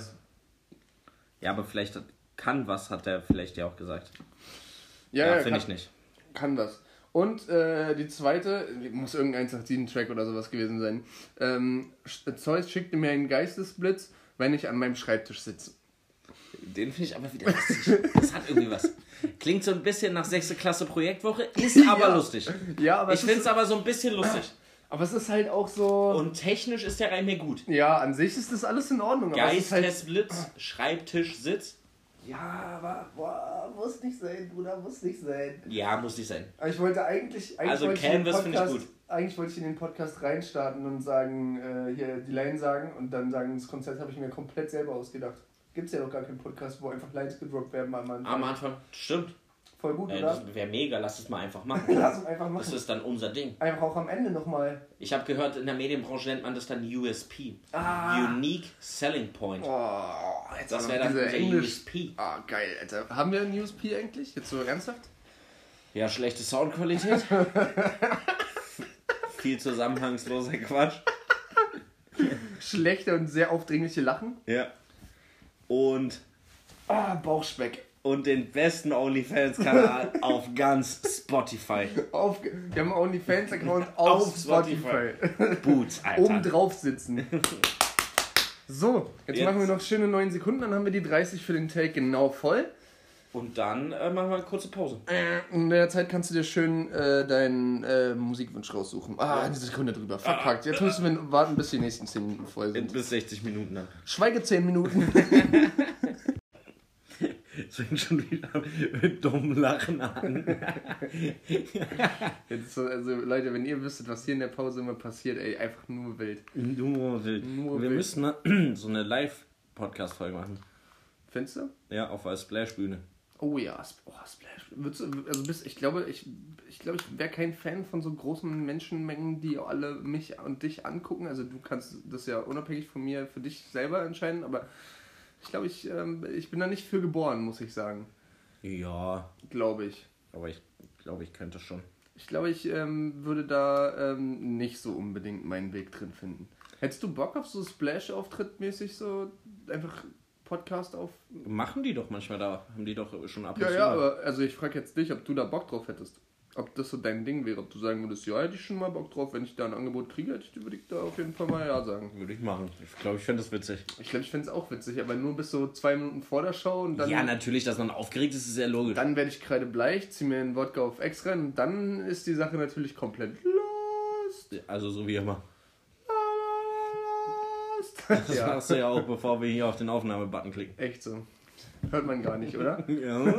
Ja, aber vielleicht was, hat er vielleicht ja auch gesagt. Ja, Ja, ja, finde ich nicht. kann das. Und äh, die zweite, muss irgendein 187-Track oder sowas gewesen sein. Ähm, Zeus schickte mir einen Geistesblitz, wenn ich an meinem Schreibtisch sitze. Den finde ich aber wieder lustig. Das hat irgendwie was. Klingt so ein bisschen nach 6. Klasse Projektwoche, ist aber Ja. lustig. Ja, aber Ich finde es aber so ein bisschen lustig. aber es ist halt auch so. Und technisch ist der Reim mir gut. ja, an sich ist das alles in Ordnung. Halt, Geistesblitz, Schreibtisch, Sitz. Ja, aber boah, muss nicht sein, Bruder, muss nicht sein. Ja, muss nicht sein. Aber ich wollte eigentlich, eigentlich Also wollte ich in den Canvas finde ich Podcast, gut. eigentlich wollte ich in den Podcast reinstarten und sagen, äh, hier die Line sagen und dann sagen, das Konzept habe ich mir komplett selber ausgedacht. Gibt's ja doch gar keinen Podcast, wo einfach Lines gedroppt werden am Anfang. Am Anfang, stimmt. Voll gut, Äh, oder? das wäre mega, lass es mal einfach machen. Lass uns einfach Das machen. ist dann unser Ding. Einfach auch am Ende nochmal. Ich habe gehört, in der Medienbranche nennt man das dann USP. Ah. Unique Selling Point. Oh, jetzt Das wäre dann unser Englisch. USP. Ah, geil, Alter. Haben wir einen USP eigentlich? Jetzt so ernsthaft? Ja, schlechte Soundqualität. Viel zusammenhangsloser Quatsch. Schlechte und sehr aufdringliche Lachen. Ja. Und, Ah, Bauchspeck. Und den besten OnlyFans-Kanal auf ganz Spotify. Auf, wir haben einen OnlyFans-Account auf, Auf Spotify. Spotify. Boots, Alter. Oben drauf sitzen. So, jetzt, Jetzt. machen wir noch schöne 9 Sekunden, dann haben wir die 30 für den Take genau voll. Und dann äh, machen wir eine kurze Pause. In der Zeit kannst du dir schön äh, deinen äh, Musikwunsch raussuchen. Ah, eine Sekunde drüber. Verpackt. Jetzt müssen wir warten, bis die nächsten 10 Minuten voll sind. Bis 60 Minuten dann. Schweige 10 Minuten. Es fängt schon wieder mit dummem Lachen an. Jetzt so, also Leute, wenn ihr wüsstet, was hier in der Pause immer passiert, ey, einfach nur wild. Nur wild. Nur Wir wild. müssen mal so eine Live-Podcast-Folge machen. Findest du? Ja, auf der Splash-Bühne. Oh ja, oh, Splash. Würdest du, also bist, ich glaube, ich, ich glaube, ich wäre kein Fan von so großen Menschenmengen, die alle mich und dich angucken. Also du kannst das ja unabhängig von mir für dich selber entscheiden, aber ich glaube, ich, ähm, ich bin da nicht für geboren, muss ich sagen. Ja, Glaube ich. aber ich glaube, ich könnte schon. Ich glaube, ich ähm, würde da ähm, nicht so unbedingt meinen Weg drin finden. Hättest du Bock auf so Splash-Auftritt mäßig so einfach Podcast auf? Machen die doch manchmal da. Haben die doch schon ab Ja, ja, aber also ich frage jetzt dich, ob du da Bock drauf hättest. Ob das so dein Ding wäre, ob du sagen würdest, ja, hätte ich schon mal Bock drauf, wenn ich da ein Angebot kriege, hätte ich, würde ich da auf jeden Fall mal ja sagen. Würde ich machen. Ich glaube, ich fände das witzig. Ich glaube, ich fände es auch witzig, aber nur bis so zwei Minuten vor der Show und dann, ja, natürlich, dass man aufgeregt ist, ist sehr logisch. dann werde ich gerade bleich, ziehe mir einen Wodka auf Ex rein und dann ist die Sache natürlich komplett lost. Also so wie immer. Lost. Das ja, machst du ja auch, bevor wir hier auf den Aufnahmebutton klicken. echt so. Hört man gar nicht, oder? Ja.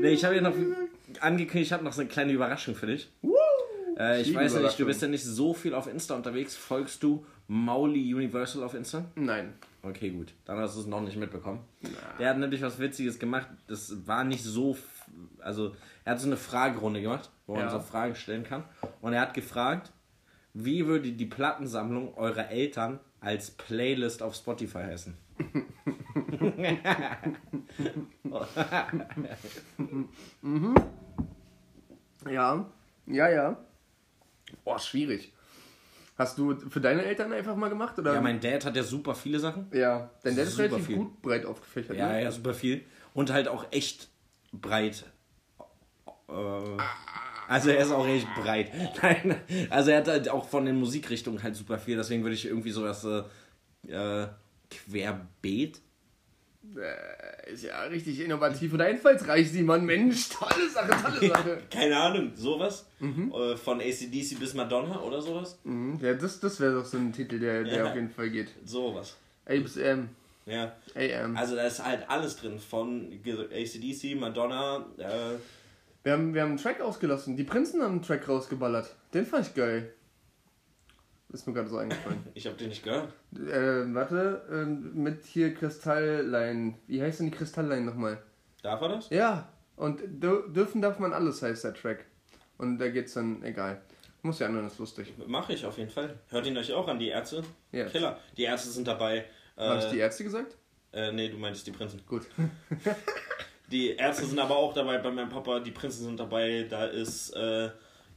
nee, ich habe ja noch angekündigt, ich habe noch so eine kleine Überraschung für dich. Äh, ich weiß ja nicht, du bist ja nicht so viel auf Insta unterwegs. Folgst du Mauli Universal auf Insta? Nein. Okay, gut. Dann hast du es noch nicht mitbekommen. Der hat nämlich was Witziges gemacht. Das war nicht so. Also, er hat so eine Fragerunde gemacht, wo man Ja. so Fragen stellen kann. Und er hat gefragt, wie würde die Plattensammlung eurer Eltern als Playlist auf Spotify heißen? Ja, ja, ja. Boah, schwierig. Hast du für deine Eltern einfach mal gemacht? Oder? Ja, mein Dad hat ja super viele Sachen. Ja, denn der ist Super relativ viel. gut breit aufgefächert. Ja, ne? ja, super viel. Und halt auch echt breit. Äh, also er ist auch echt breit. Nein, also er hat halt auch von den Musikrichtungen halt super viel. Deswegen würde ich irgendwie sowas äh, äh, querbeet. Äh, ist ja richtig innovativ und einfallsreich, Simon. Mensch, tolle Sache, tolle Sache. Keine Ahnung, sowas. Äh, von ACDC bis Madonna oder sowas. Mhm, ja, das, das wäre doch so ein Titel, der, der Ja. auf jeden Fall geht. Sowas. A bis M. Ja. AM. Also da ist halt alles drin. Von ACDC, Madonna, äh, Wir haben, wir haben einen Track ausgelassen. Die Prinzen haben einen Track rausgeballert. Den fand ich geil. Ist mir gerade so eingefallen. ich habe den nicht gehört. äh, warte, äh, mit hier Kristalllein. Wie heißt denn die Kristalllein nochmal? Darf er das? Ja, und dür- dürfen darf man alles, heißt der Track. Und da geht's dann, egal. Muss ja anhören, ist lustig. Mache ich auf jeden Fall. Hört ihn euch auch an, die Ärzte? Ja. Killer. Die Ärzte sind dabei. Habe ich Äh, die Ärzte gesagt? äh, nee, du meintest die Prinzen. Gut. Die Ärzte sind aber auch dabei bei meinem Papa, die Prinzen sind dabei, da ist, äh,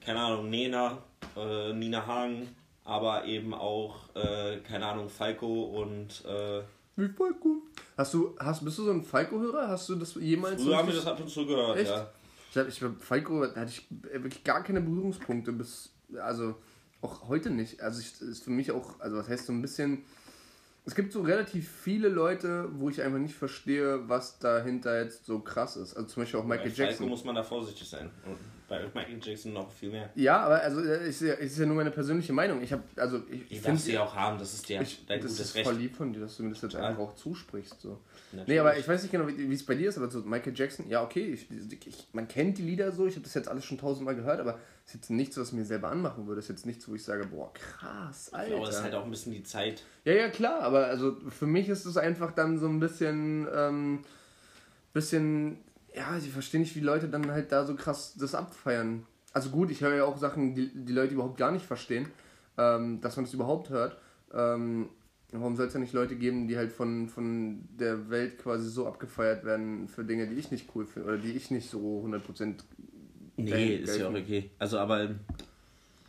keine Ahnung, Nena, äh, Nina Hagen, aber eben auch, äh, keine Ahnung, Falco und äh, Wie Falco. Hast du, hast, bist du so ein Falco-Hörer? Hast du das jemals so früher haben wir das ab und zu gehört, Echt? ja. Ich hab, ich Falco, da hatte ich wirklich gar keine Berührungspunkte bis, also auch heute nicht. Also ich, ist für mich auch, also was heißt so ein bisschen, es gibt so relativ viele Leute, wo ich einfach nicht verstehe, was dahinter jetzt so krass ist. Also zum Beispiel auch Bei Michael Falco Jackson. muss man da vorsichtig sein. Bei Michael Jackson noch viel mehr. Ja, aber also äh, ist ja, nur meine persönliche Meinung. Ich habe, also ich, ich finde, ja auch haben, das ist dir ich, dein das gutes ist Recht. voll lieb von dir, dass du mir das jetzt Ja. einfach auch zusprichst. So. Natürlich. Nee, aber ich weiß nicht genau, wie es bei dir ist, aber so Michael Jackson, ja, okay, ich, ich, man kennt die Lieder so, ich habe das jetzt alles schon tausendmal gehört, aber es ist jetzt nichts, was mir selber anmachen würde. Es ist jetzt nichts, wo ich sage, boah, krass, Ich glaube, das ist Alter. halt auch ein bisschen die Zeit. Ja, ja, klar, aber also für mich ist es einfach dann so ein bisschen, ähm, bisschen, ja, ich verstehe nicht, wie Leute dann halt da so krass das abfeiern. Also gut, ich höre ja auch Sachen, die die Leute überhaupt gar nicht verstehen, ähm, dass man das überhaupt hört. Ähm, warum soll es ja nicht Leute geben, die halt von, von der Welt quasi so abgefeiert werden für Dinge, die ich nicht cool finde oder die ich nicht so 100% Nee, ist ja auch okay. Also, aber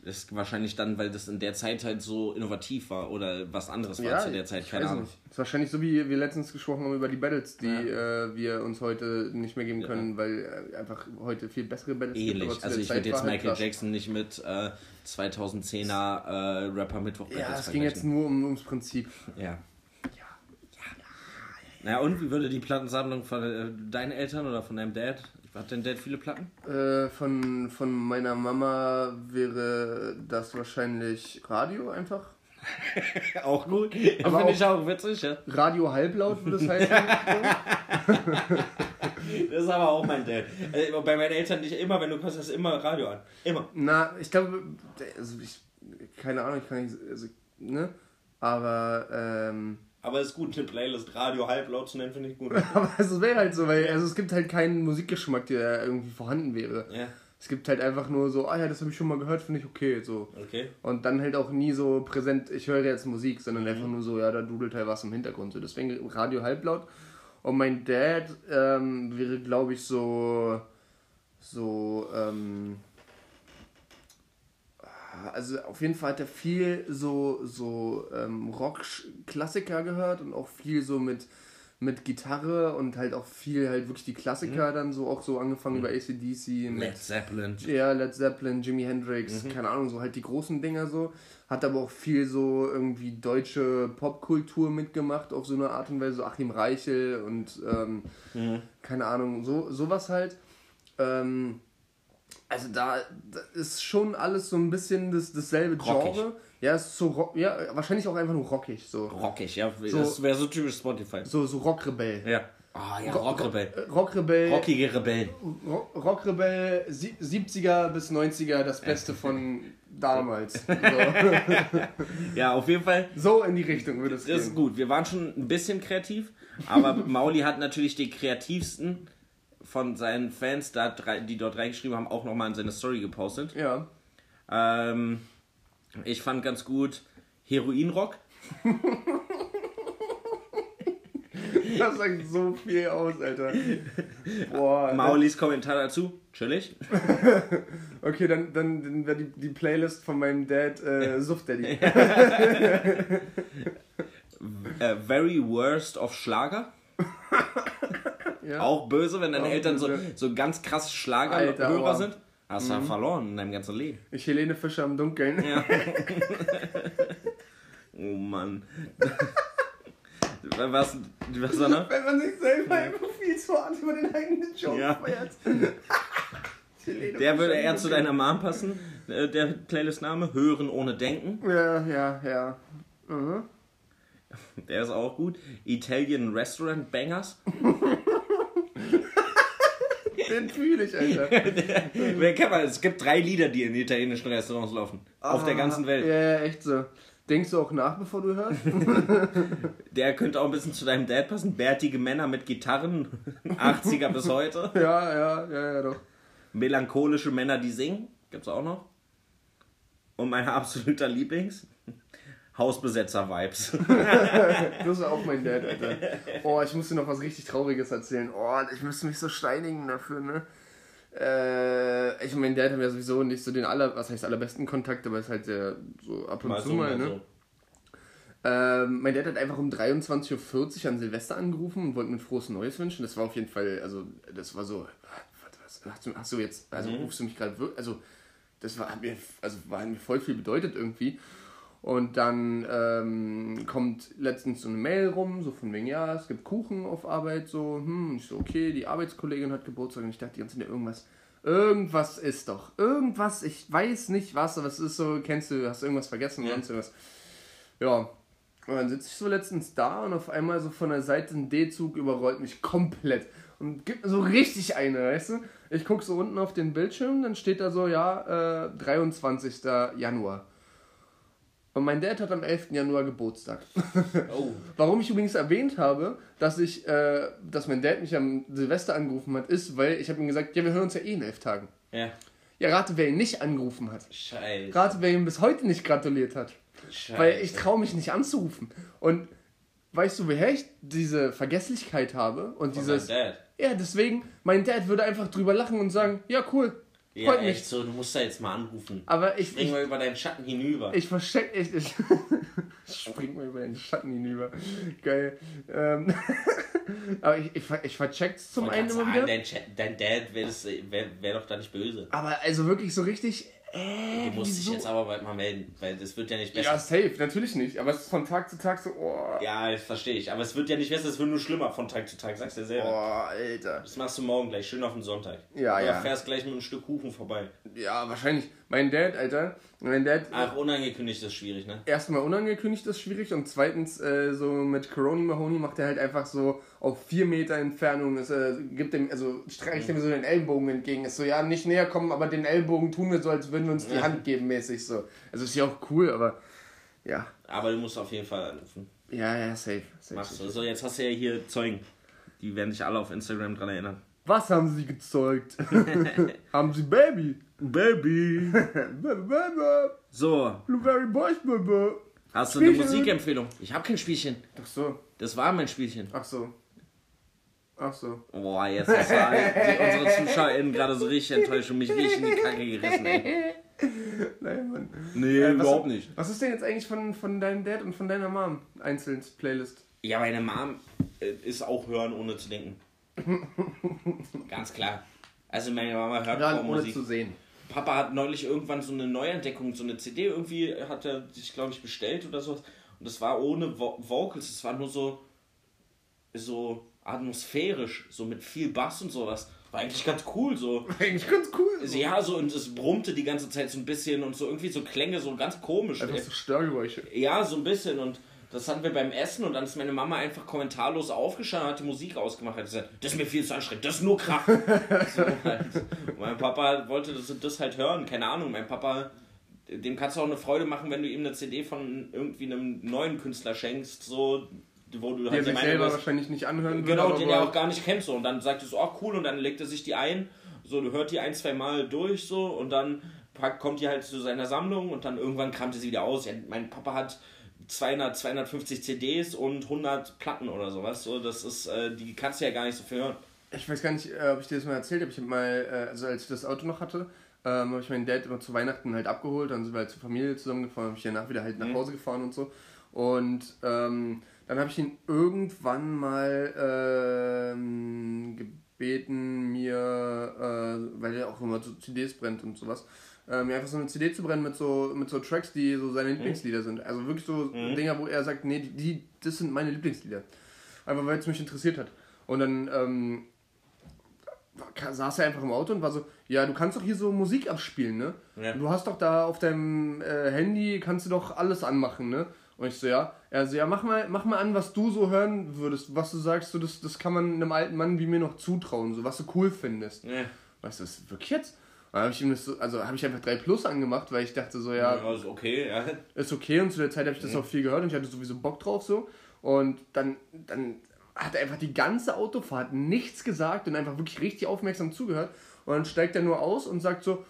das ist wahrscheinlich dann, weil das in der Zeit halt so innovativ war oder was anderes war zu der Zeit, keine weiß Ahnung. nicht. ist wahrscheinlich so, wie wir letztens gesprochen haben über die Battles, die äh, wir uns heute nicht mehr geben Ja. können, weil äh, einfach heute viel bessere Battles Ähnlich. zu Also ich würde jetzt halt Michael krass. Jackson nicht mit äh, 2010er äh, Rapper Mittwoch Ja, es ging jetzt nur um, ums Prinzip. Ja. Na und wie würde die Plattensammlung von äh, deinen Eltern oder von deinem Dad? Hat dein Dad viele Platten? Äh, von, von meiner Mama wäre das wahrscheinlich Radio einfach. auch gut. Finde ich auch witzig, ja. Radio halblaut würde es heißen. Das ist aber auch mein Dad. Äh, bei meinen Eltern nicht immer, wenn du kommst, hast du immer Radio an. Immer. Na, ich glaube, also ich, keine Ahnung, ich kann nicht, also, ne? Aber, ähm, Aber es ist gut, eine Playlist Radio halblaut zu nennen, finde ich gut. aber es wäre halt so, weil, also es gibt halt keinen Musikgeschmack, der irgendwie vorhanden wäre. ja, Es gibt halt einfach nur so, ah ja, das habe ich schon mal gehört, finde ich okay, so. okay. Und dann halt auch nie so präsent, ich höre jetzt Musik, sondern einfach nur so, ja, da dudelt halt was im Hintergrund. So. Deswegen Radio halblaut. Und mein Dad ähm, wäre, glaube ich, so, so, ähm, also auf jeden Fall hat er viel so, so ähm, Rock-Klassiker gehört und auch viel so mit, mit Gitarre und halt auch viel halt wirklich die Klassiker dann so auch so angefangen über ACDC mit Led Zeppelin. ja, Led Zeppelin, Jimi Hendrix, keine Ahnung, so halt die großen Dinger so. Hat aber auch viel so irgendwie deutsche Popkultur mitgemacht, auf so eine Art und Weise, so Achim Reichel und ähm, keine Ahnung, so sowas halt. Ähm, also da, da ist schon alles so ein bisschen das, dasselbe Rockig. Genre. Ja, ist so rock, ja, wahrscheinlich auch einfach nur rockig, so. Rockig, ja. So- das wäre so typisch Spotify. So, so Rockrebell. Ja. Ah ja, Rockrebell. Rockrebell. Rockige Rebellen. Ro- Rockrebell, sie- 70er bis 90er, das Beste von damals. So, Ja, auf jeden Fall. so in die Richtung würde es Das ist gehen. gut. Wir waren schon ein bisschen kreativ, aber Mauli hat natürlich die kreativsten von seinen Fans, da die dort reingeschrieben haben, auch nochmal in seine Story gepostet. Ja. Ähm, ich fand ganz gut Heroinrock. Das sagt so viel aus, Alter. Boah. Maulis Kommentar dazu. Chillig. Okay, dann, dann, dann wäre die, die Playlist von meinem Dad äh, Suff Daddy. Äh, very worst of Schlager. Ja. Auch böse, wenn deine Auch Eltern so, böse. so ganz krass Schlagerhörer sind. Hast du verloren in deinem ganzen Leben. Ich Helene Fischer im Dunkeln. Ja. oh Mann. was, was war noch? Wenn man sich selber einfach viel zu hart über den eigenen Joke Ja. feiert. Der würde eher zu deiner Mom passen. Äh, Der Playlist-Name Hören ohne Denken. Ja, ja, ja. Mhm. Der ist auch gut. Italian Restaurant Bangers. Den fühle ich, Alter. Wer kennt man? Es gibt drei Lieder, die in italienischen Restaurants laufen. Auf der ganzen Welt. Ah, Ja, ja, echt so. Denkst du auch nach, bevor du hörst? Der könnte auch ein bisschen zu deinem Dad passen. Bärtige Männer mit Gitarren. 80er bis heute. ja, ja, ja, ja, doch. Melancholische Männer, die singen. Gibt's auch noch. Und mein absoluter Lieblings. Hausbesetzer-Vibes. Das ist auch mein Dad, Alter. Oh, ich muss dir noch was richtig Trauriges erzählen. Oh, ich müsste mich so steinigen dafür, ne? Äh, ich mein Dad hat ja sowieso nicht so den aller, was heißt allerbesten Kontakt, aber ist halt sehr so ab und zu mal, ne? Ähm, mein Dad hat einfach um 23.40 Uhr an Silvester angerufen und wollte mir ein frohes Neues wünschen. Das war auf jeden Fall, also, das war so, was, was, hast, du, hast du jetzt, also Mhm. rufst du mich gerade wirklich, also, das war, mir, also, war, mir voll viel bedeutet irgendwie. Und dann ähm, kommt letztens so eine Mail rum, so von wegen, ja, es gibt Kuchen auf Arbeit, so, hm, ich so, okay, die Arbeitskollegin hat Geburtstag und ich dachte die ganze Zeit, irgendwas, irgendwas ist doch, irgendwas, ich weiß nicht was, aber es ist so, kennst du, hast du irgendwas vergessen, Ja. sonst irgendwas. Ja, und dann sitze ich so letztens da und auf einmal so von der Seite ein D-Zug überrollt mich komplett und gibt mir so richtig eine, weißt du? Ich gucke so unten auf den Bildschirm, dann steht da so, ja, äh, 23. Januar. Und mein Dad hat am 11. Januar Geburtstag. Oh. Warum ich übrigens erwähnt habe, dass ich, äh, dass mein Dad mich am Silvester angerufen hat, ist, weil ich habe ihm gesagt, ja, wir hören uns ja eh in elf Tagen. Ja. Ja, rate, wer ihn nicht angerufen hat. Scheiße. Rate, wer ihm bis heute nicht gratuliert hat. Scheiße. Weil ich traue mich nicht anzurufen. Und weißt du, woher ich diese Vergesslichkeit habe? Und Von dieses. Dad. Ja, deswegen, mein Dad würde einfach drüber lachen und sagen, ja, cool. Ja, Freut echt mich. so, du musst da jetzt mal anrufen. Aber ich, Spring ich, mal über deinen Schatten hinüber. ich versteck, ich, ich spring mal über den Schatten hinüber. Geil. Ähm, aber ich, ich, ich vercheck's zum Wollte einen immer sagen, wieder. Dein, Chat- dein Dad wäre wär, wär doch da nicht böse. Aber also wirklich so richtig, äh, Du musst wieso? dich jetzt aber bald mal melden, weil das wird ja nicht besser. Ja, safe, natürlich nicht. Aber es ist von Tag zu Tag so, oh, Ja, das verstehe ich. Aber es wird ja nicht besser, es wird nur schlimmer von Tag zu Tag, sagst du ja selber. oh Alter. Das machst du morgen gleich, schön auf den Sonntag. Ja, Oder ja. fährst gleich mit einem Stück Kuchen vorbei. Ja, wahrscheinlich. Mein Dad, Alter, mein Dad, Ach, unangekündigt ist schwierig, ne? erstmal unangekündigt ist schwierig und zweitens äh, so mit Coroni Mahoney macht er halt einfach so auf vier Meter Entfernung, ist, äh, gibt dem, also streicht ihm so den Ellbogen entgegen, ist so, ja, nicht näher kommen, aber den Ellbogen tun wir so, als würden wir uns die Ja. Hand geben, mäßig so. Also ist ja auch cool, aber ja. Aber du musst auf jeden Fall anrufen. Ja, ja, safe. safe, Machst du. So, jetzt hast du ja hier Zeugen. Die werden dich alle auf Instagram dran erinnern. Was haben sie gezeugt? haben sie Baby? Baby! Baby, Baby. So, Blueberry Boys, Baby. hast du eine Spielchen. Musikempfehlung? Ich habe kein Spielchen. Ach so, Das war mein Spielchen. ach so. Ach so. Boah, jetzt hast du die, unsere ZuschauerInnen gerade so richtig enttäuscht und mich richtig in die Kacke gerissen, ey. Nein, Mann. Nee, Äh, was- überhaupt nicht. Was ist denn jetzt eigentlich von, von deinem Dad und von deiner Mom einzeln Playlist? Ja, meine Mom äh, ist auch hören, ohne zu denken. Ganz klar. Also meine Mama hört kaum Musik. sehen. Papa hat neulich irgendwann so eine Neuentdeckung, so eine CD irgendwie hat er sich, glaube ich, bestellt oder so. Und das war ohne Vo Vocals, es war nur so, so atmosphärisch, so mit viel Bass und sowas. War eigentlich ganz cool so. Eigentlich ganz cool. Also, ja, so und es brummte die ganze Zeit so ein bisschen und so irgendwie so Klänge, so ganz komisch. Einfach so Störgeräusche. Ja, so ein bisschen und das hatten wir beim Essen und dann ist meine Mama einfach kommentarlos aufgestanden und hat die Musik ausgemacht. Hat gesagt, das ist mir viel zu anstrengend, das ist nur Krach. so halt. Mein Papa wollte das, das halt hören, keine Ahnung. Mein Papa, dem kannst du auch eine Freude machen, wenn du ihm eine CD von irgendwie einem neuen Künstler schenkst, so, wo du Der halt sich der selber Meinung bist, wahrscheinlich nicht anhören Genau, würde, den er auch gar nicht kennt so. Und dann sagt er so, oh cool, und dann legt er sich die ein, so, du hört die ein, zwei Mal durch so und dann kommt die halt zu seiner Sammlung und dann irgendwann kramt er sie wieder aus. Ja, mein Papa hat 200, 250 CDs und 100 Platten oder sowas. So, das ist, äh, die kannst du ja gar nicht so viel hören. Ich weiß gar nicht, äh, ob ich dir das mal erzählt habe. Ich habe mal, äh, also als ich das Auto noch hatte, ähm, habe ich meinen Dad immer zu Weihnachten halt abgeholt. Dann sind wir halt zur Familie zusammengefahren, habe ich danach wieder halt nach Mhm. Hause gefahren und so. Und ähm, dann habe ich ihn irgendwann mal ähm, gebeten, mir, äh, weil er auch immer so CDs brennt und sowas, äh, mir einfach so eine CD zu brennen mit so, mit so Tracks, die so seine Lieblingslieder sind. Also wirklich so Mhm. Dinger, wo er sagt, nee, die, das sind meine Lieblingslieder. Einfach weil es mich interessiert hat. Und dann ähm, saß er einfach im Auto und war so, ja, du kannst doch hier so Musik abspielen, ne? Ja. Du hast doch da auf deinem äh, Handy, kannst du doch alles anmachen, ne? Und ich so, ja. Er so, ja, mach mal, mach mal an, was du so hören würdest, was du sagst, so, das, das kann man einem alten Mann wie mir noch zutrauen, so was du cool findest. Ja. Weißt du, das ist wirklich jetzt? Dann habe ich ihm das so, also habe ich einfach 3 Plus angemacht, weil ich dachte so, ja, Ja, ist okay, ja. ist okay und zu der Zeit habe ich das auch viel gehört und ich hatte sowieso Bock drauf so. Und dann, dann hat er einfach die ganze Autofahrt nichts gesagt und einfach wirklich richtig aufmerksam zugehört. Und dann steigt er nur aus und sagt so,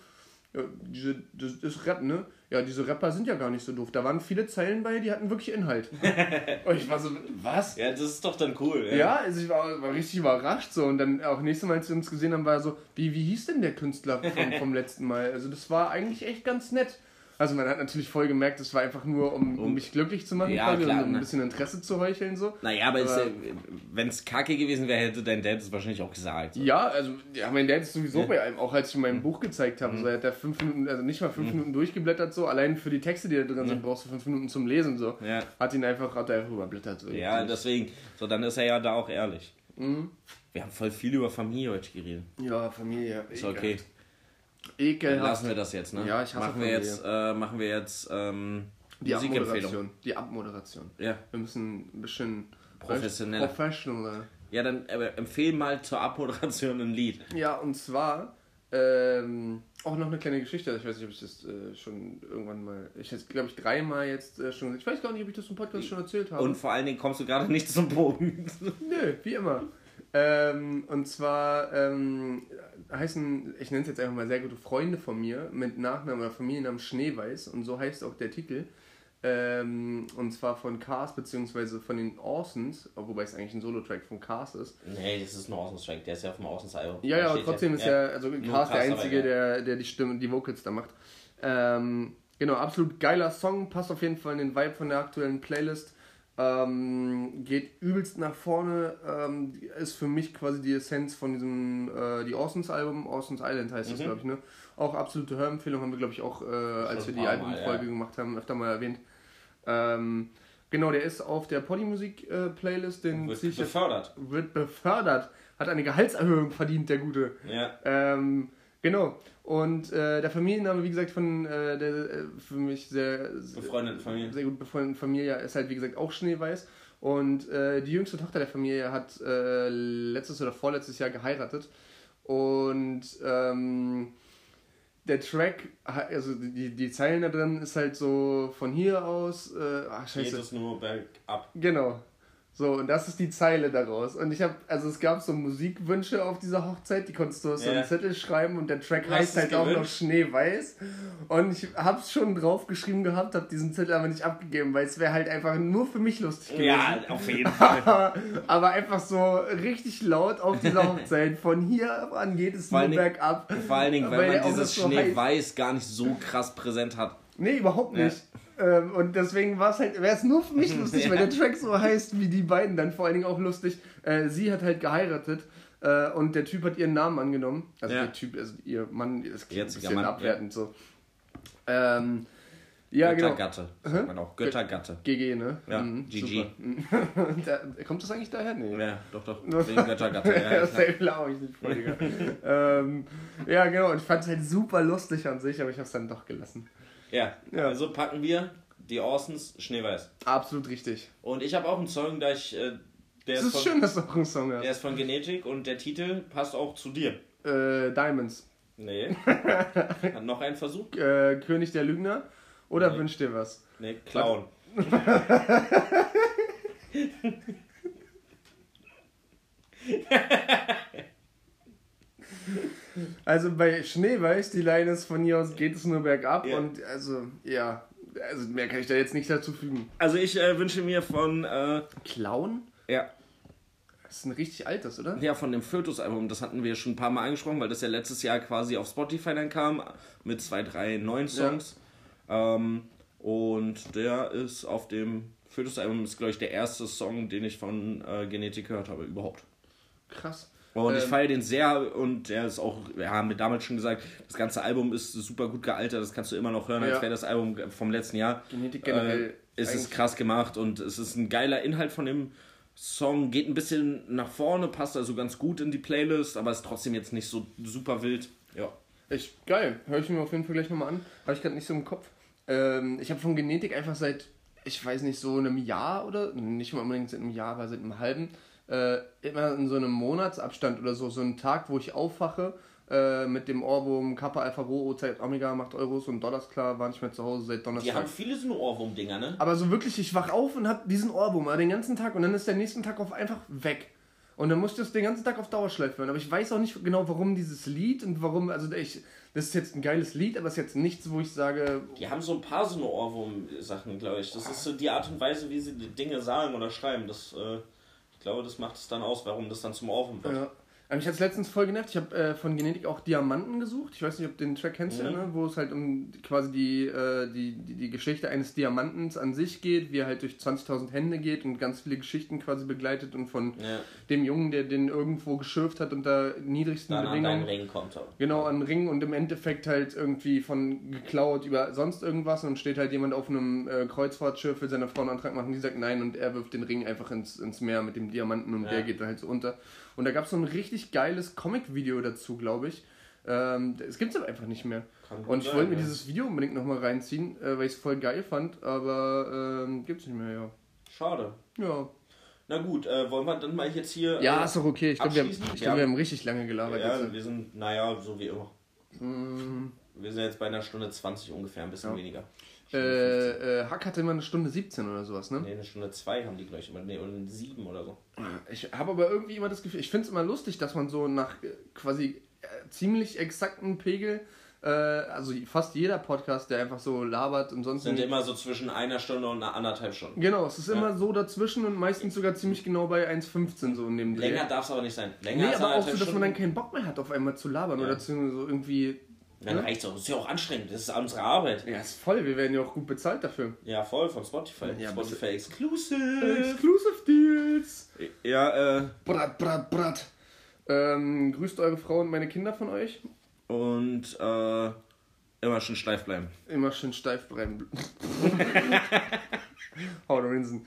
ja, diese, das ist Rap, ne? Ja, diese Rapper sind ja gar nicht so doof. Da waren viele Zeilen bei, die hatten wirklich Inhalt. und ich war so, was? Ja, das ist doch dann cool. Ja. Ja, also ich war, war richtig überrascht so und dann auch nächstes Mal, als wir uns gesehen haben, war er so, wie, wie hieß denn der Künstler vom, vom letzten Mal? Also das war eigentlich echt ganz nett. Also man hat natürlich voll gemerkt, es war einfach nur, um, um mich glücklich zu machen, Ja, quasi, klar, und um ne. ein bisschen Interesse zu heucheln so. Naja, aber Aber- wenn es kacke gewesen wäre, hätte dein Dad es wahrscheinlich auch gesagt. Ja, also ja, mein Dad ist sowieso bei einem, auch als ich mein Buch gezeigt habe, so er hat da fünf Minuten, also nicht mal fünf Minuten durchgeblättert so, allein für die Texte, die da drin sind, brauchst du fünf Minuten zum Lesen so. Ja. Hat ihn einfach, hat er einfach überblättert so. Ja, deswegen. So, dann ist er ja da auch ehrlich. Wir haben voll viel über Familie heute geredet. ja, Familie. Ist okay. Ekelhaft. Lassen wir das jetzt, ne? Ja, ich hasse machen wir jetzt, äh, machen wir jetzt ähm, Die Musikempfehlung. Abmoderation. Die Abmoderation. Ja. Wir müssen ein bisschen Professioneller. Professioneller. ja, dann äh, empfehl mal zur Abmoderation ein Lied. Ja, und zwar ähm, auch noch eine kleine Geschichte. Ich weiß nicht, ob ich das äh, schon irgendwann mal. Ich habe glaube ich, dreimal jetzt äh, schon. Ich weiß gar nicht, ob ich das im Podcast schon erzählt habe. Und vor allen Dingen kommst du gerade nicht zum Boden. Nö, wie immer. Ähm, und zwar ähm, heißen, ich nenne es jetzt einfach mal sehr gute Freunde von mir mit Nachnamen oder Familiennamen Schneeweiß und so heißt auch der Titel. Ähm, und zwar von Cars beziehungsweise von den Orsons, wobei es eigentlich ein Solo-Track von Cars ist. nee, das ist ein Awesome-Track. Der ist ja auf dem Awesome-Album. Ja, ja, aber trotzdem ist ja, also Cars der Einzige, ja. der, der die Stimme, die Vocals da macht. Ähm, genau, absolut geiler Song, passt auf jeden Fall in den Vibe von der aktuellen Playlist. Ähm, geht übelst nach vorne, ähm, ist für mich quasi die Essenz von diesem, äh, die Orsons Album, Orsons Island heißt das, Mhm. glaube ich, ne? Auch absolute Hörempfehlung, haben wir, glaube ich, auch, äh, als wir die Albumfolge ja. gemacht haben, öfter mal erwähnt. Ähm, genau, der ist auf der Polymusik-Playlist, den Wird jetzt befördert. wird befördert, hat eine Gehaltserhöhung verdient, der Gute. Ja. Ähm, genau. Und äh, der Familienname, wie gesagt, von äh, der äh, für mich sehr, Befreundeten Familie. sehr gut befreundeten Familie ist halt, wie gesagt, auch Schneeweiß. Und äh, die jüngste Tochter der Familie hat äh, letztes oder vorletztes Jahr geheiratet. Und ähm, der Track, also die, die Zeilen da drin, ist halt so von hier aus, ach Geht scheiße, es nur bergab. Genau. So, und das ist die Zeile daraus. Und ich habe, also es gab so Musikwünsche auf dieser Hochzeit, die konntest du auf so einen. Zettel schreiben und der Track heißt halt auch noch gewünscht? Schneeweiß. Und ich hab's schon draufgeschrieben gehabt, hab diesen Zettel aber nicht abgegeben, weil es wäre halt einfach nur für mich lustig gewesen. Ja, auf jeden Fall. Aber, einfach so richtig laut auf dieser Hochzeit. Von hier an geht es nur bergab. Vor allen Dingen, Weil weil man dieses so. Schneeweiß gar nicht so krass präsent hat. Nee, überhaupt Ja. Ähm, und deswegen war es halt, wäre es nur für mich lustig, Ja. weil der Track so heißt wie die beiden. Dann vor allen Dingen auch lustig. Äh, sie hat halt geheiratet äh, und der Typ hat ihren Namen angenommen. Also Ja. der Typ, also ihr Mann, das klingt ein bisschen Mann, abwertend so. Ähm, ja, genau. Göttergatte, sagt man auch. Göttergatte. GG, ne? Ja, Mhm, GG. super. da, kommt das eigentlich daher? Nee. Ja, doch, doch. Wegen Göttergatte. Ja, das klar. glaube ich nicht, voll, ähm, ja, genau. Und ich fand es halt super lustig an sich, aber ich habe es dann doch gelassen. Ja. Ja. also packen wir die Orsons Schneeweiß. Absolut richtig. Und ich habe auch einen Song, da ich, äh, der, Es ist ist von, schön, dass du auch einen Song hast. der ist von Genetik und der Titel passt auch zu dir. Äh, Diamonds. Nee. Noch ein Versuch? Äh, König der Lügner. Oder Nee. wünsch dir was? Nee, Clown. Also bei Schneeweiß, die Line ist von hier aus geht es nur bergab Ja. und also, ja, also mehr kann ich da jetzt nicht dazu fügen. Also ich äh, wünsche mir von, äh, Clown? ja, Das ist ein richtig altes, oder? Ja, von dem Fötus-Album, das hatten wir schon ein paar Mal angesprochen, weil das ja letztes Jahr quasi auf Spotify dann kam, mit zwei, drei neuen Songs. Ähm, und der ist auf dem Fötus-Album, ist glaube ich der erste Song, den ich von äh, Genetik gehört habe, überhaupt. Krass. Und ich Ähm, feiere den sehr und der ist auch, wir haben mir damals schon gesagt, das ganze Album ist super gut gealtert, das kannst du immer noch hören, als Ja. wäre das Album vom letzten Jahr. Genetik generell. Äh, es ist krass gemacht und es ist ein geiler Inhalt von dem Song, geht ein bisschen nach vorne, passt also ganz gut in die Playlist, aber ist trotzdem jetzt nicht so super wild. Ja. Ich, geil, höre ich mir auf jeden Fall gleich nochmal an. Habe ich gerade nicht so im Kopf. Ähm, ich habe von Genetik einfach seit ich weiß nicht, so einem Jahr oder, nicht mal unbedingt seit einem Jahr, aber seit einem halben, äh, immer in so einem Monatsabstand oder so, so einen Tag, wo ich aufwache äh, mit dem Ohrwurm Kappa Alpha Rho Zeit Omega macht Euros und Dollars klar, war nicht mehr zu Hause seit Donnerstag. Die haben viele so Ohrwurm-Dinger, ne? Aber so wirklich, ich wach auf und hab diesen Ohrwurm den ganzen Tag und dann ist der nächsten Tag auf einfach weg. Und dann muss ich das den ganzen Tag auf Dauerschleife hören. Aber ich weiß auch nicht genau, warum dieses Lied und warum, also ich, das ist jetzt ein geiles Lied, aber es ist jetzt nichts, wo ich sage. Die haben so ein paar so eine Ohrwurm-Sachen, glaube ich. Das ist so die Art und Weise, wie sie die Dinge sagen oder schreiben. Das, äh, glaube, das macht es dann aus, warum das dann zum Ohrwurm wird. Ja. Ähm, ich hatte es letztens voll genervt. Ich habe äh, von Genetik auch Diamanten gesucht. Ich weiß nicht, ob du den Track kennst, Mhm. ja, ne? wo es halt um quasi die, äh, die, die, die Geschichte eines Diamantens an sich geht, wie er halt durch 20.000 Hände geht und ganz viele Geschichten quasi begleitet und von Ja. dem Jungen, der den irgendwo geschürft hat unter niedrigsten Dann an Bedingungen. Ring kommt er. Genau, an Ring und im Endeffekt halt irgendwie von geklaut über sonst irgendwas und steht halt jemand auf einem äh, Kreuzfahrtschiff, will seiner Frau einen Antrag machen, die sagt nein und er wirft den Ring einfach ins, ins Meer mit dem Diamanten und Ja. der geht dann halt so unter. Und da gab es so ein richtig geiles Comic-Video dazu, glaube ich. Ähm, es gibt es aber einfach nicht mehr. Kann Und ich wollte mir ja. dieses Video unbedingt nochmal reinziehen, äh, weil ich es voll geil fand, aber ähm, gibt's nicht mehr, ja. Schade. Ja, Na gut, äh, wollen wir dann mal jetzt hier. ja äh, ist doch okay. Ich glaube, wir, haben- ich glaub, Ja. wir haben richtig lange gelabert Ja, jetzt. wir sind, naja, so wie immer. Mm, Wir sind jetzt bei einer Stunde 20 ungefähr, ein bisschen Ja. weniger. Stunde 15. äh, äh, Hack hatte immer eine Stunde 17 oder sowas, ne? Nee, eine Stunde 2 haben die gleich immer. Oder eine 7 oder so. Ich habe aber irgendwie immer das Gefühl, ich finde es immer lustig, dass man so nach äh, quasi ziemlich exakten Pegel, also fast jeder Podcast, der einfach so labert und sonst Sind immer so zwischen einer Stunde und einer anderthalb Stunden. Genau, es ist Ja. immer so dazwischen und meistens sogar ziemlich genau bei 1,15 so in dem. Länger darf es aber nicht sein. Länger Nee, aber auch so, dass man dann keinen Bock mehr hat, auf einmal zu labern Ja. oder zu so irgendwie. Dann ne? reicht's auch. Das ist ja auch anstrengend. Das ist unsere Arbeit. Ja, ist voll, wir werden ja auch gut bezahlt dafür. Ja, voll von Spotify. Ja, Spotify Exclusive. Exclusive Deals! Ja, äh, Brat, brat, brat. Ähm, grüßt eure Frau und meine Kinder von euch. und äh, immer schön steif bleiben. Immer schön steif bleiben. Haut rinsen.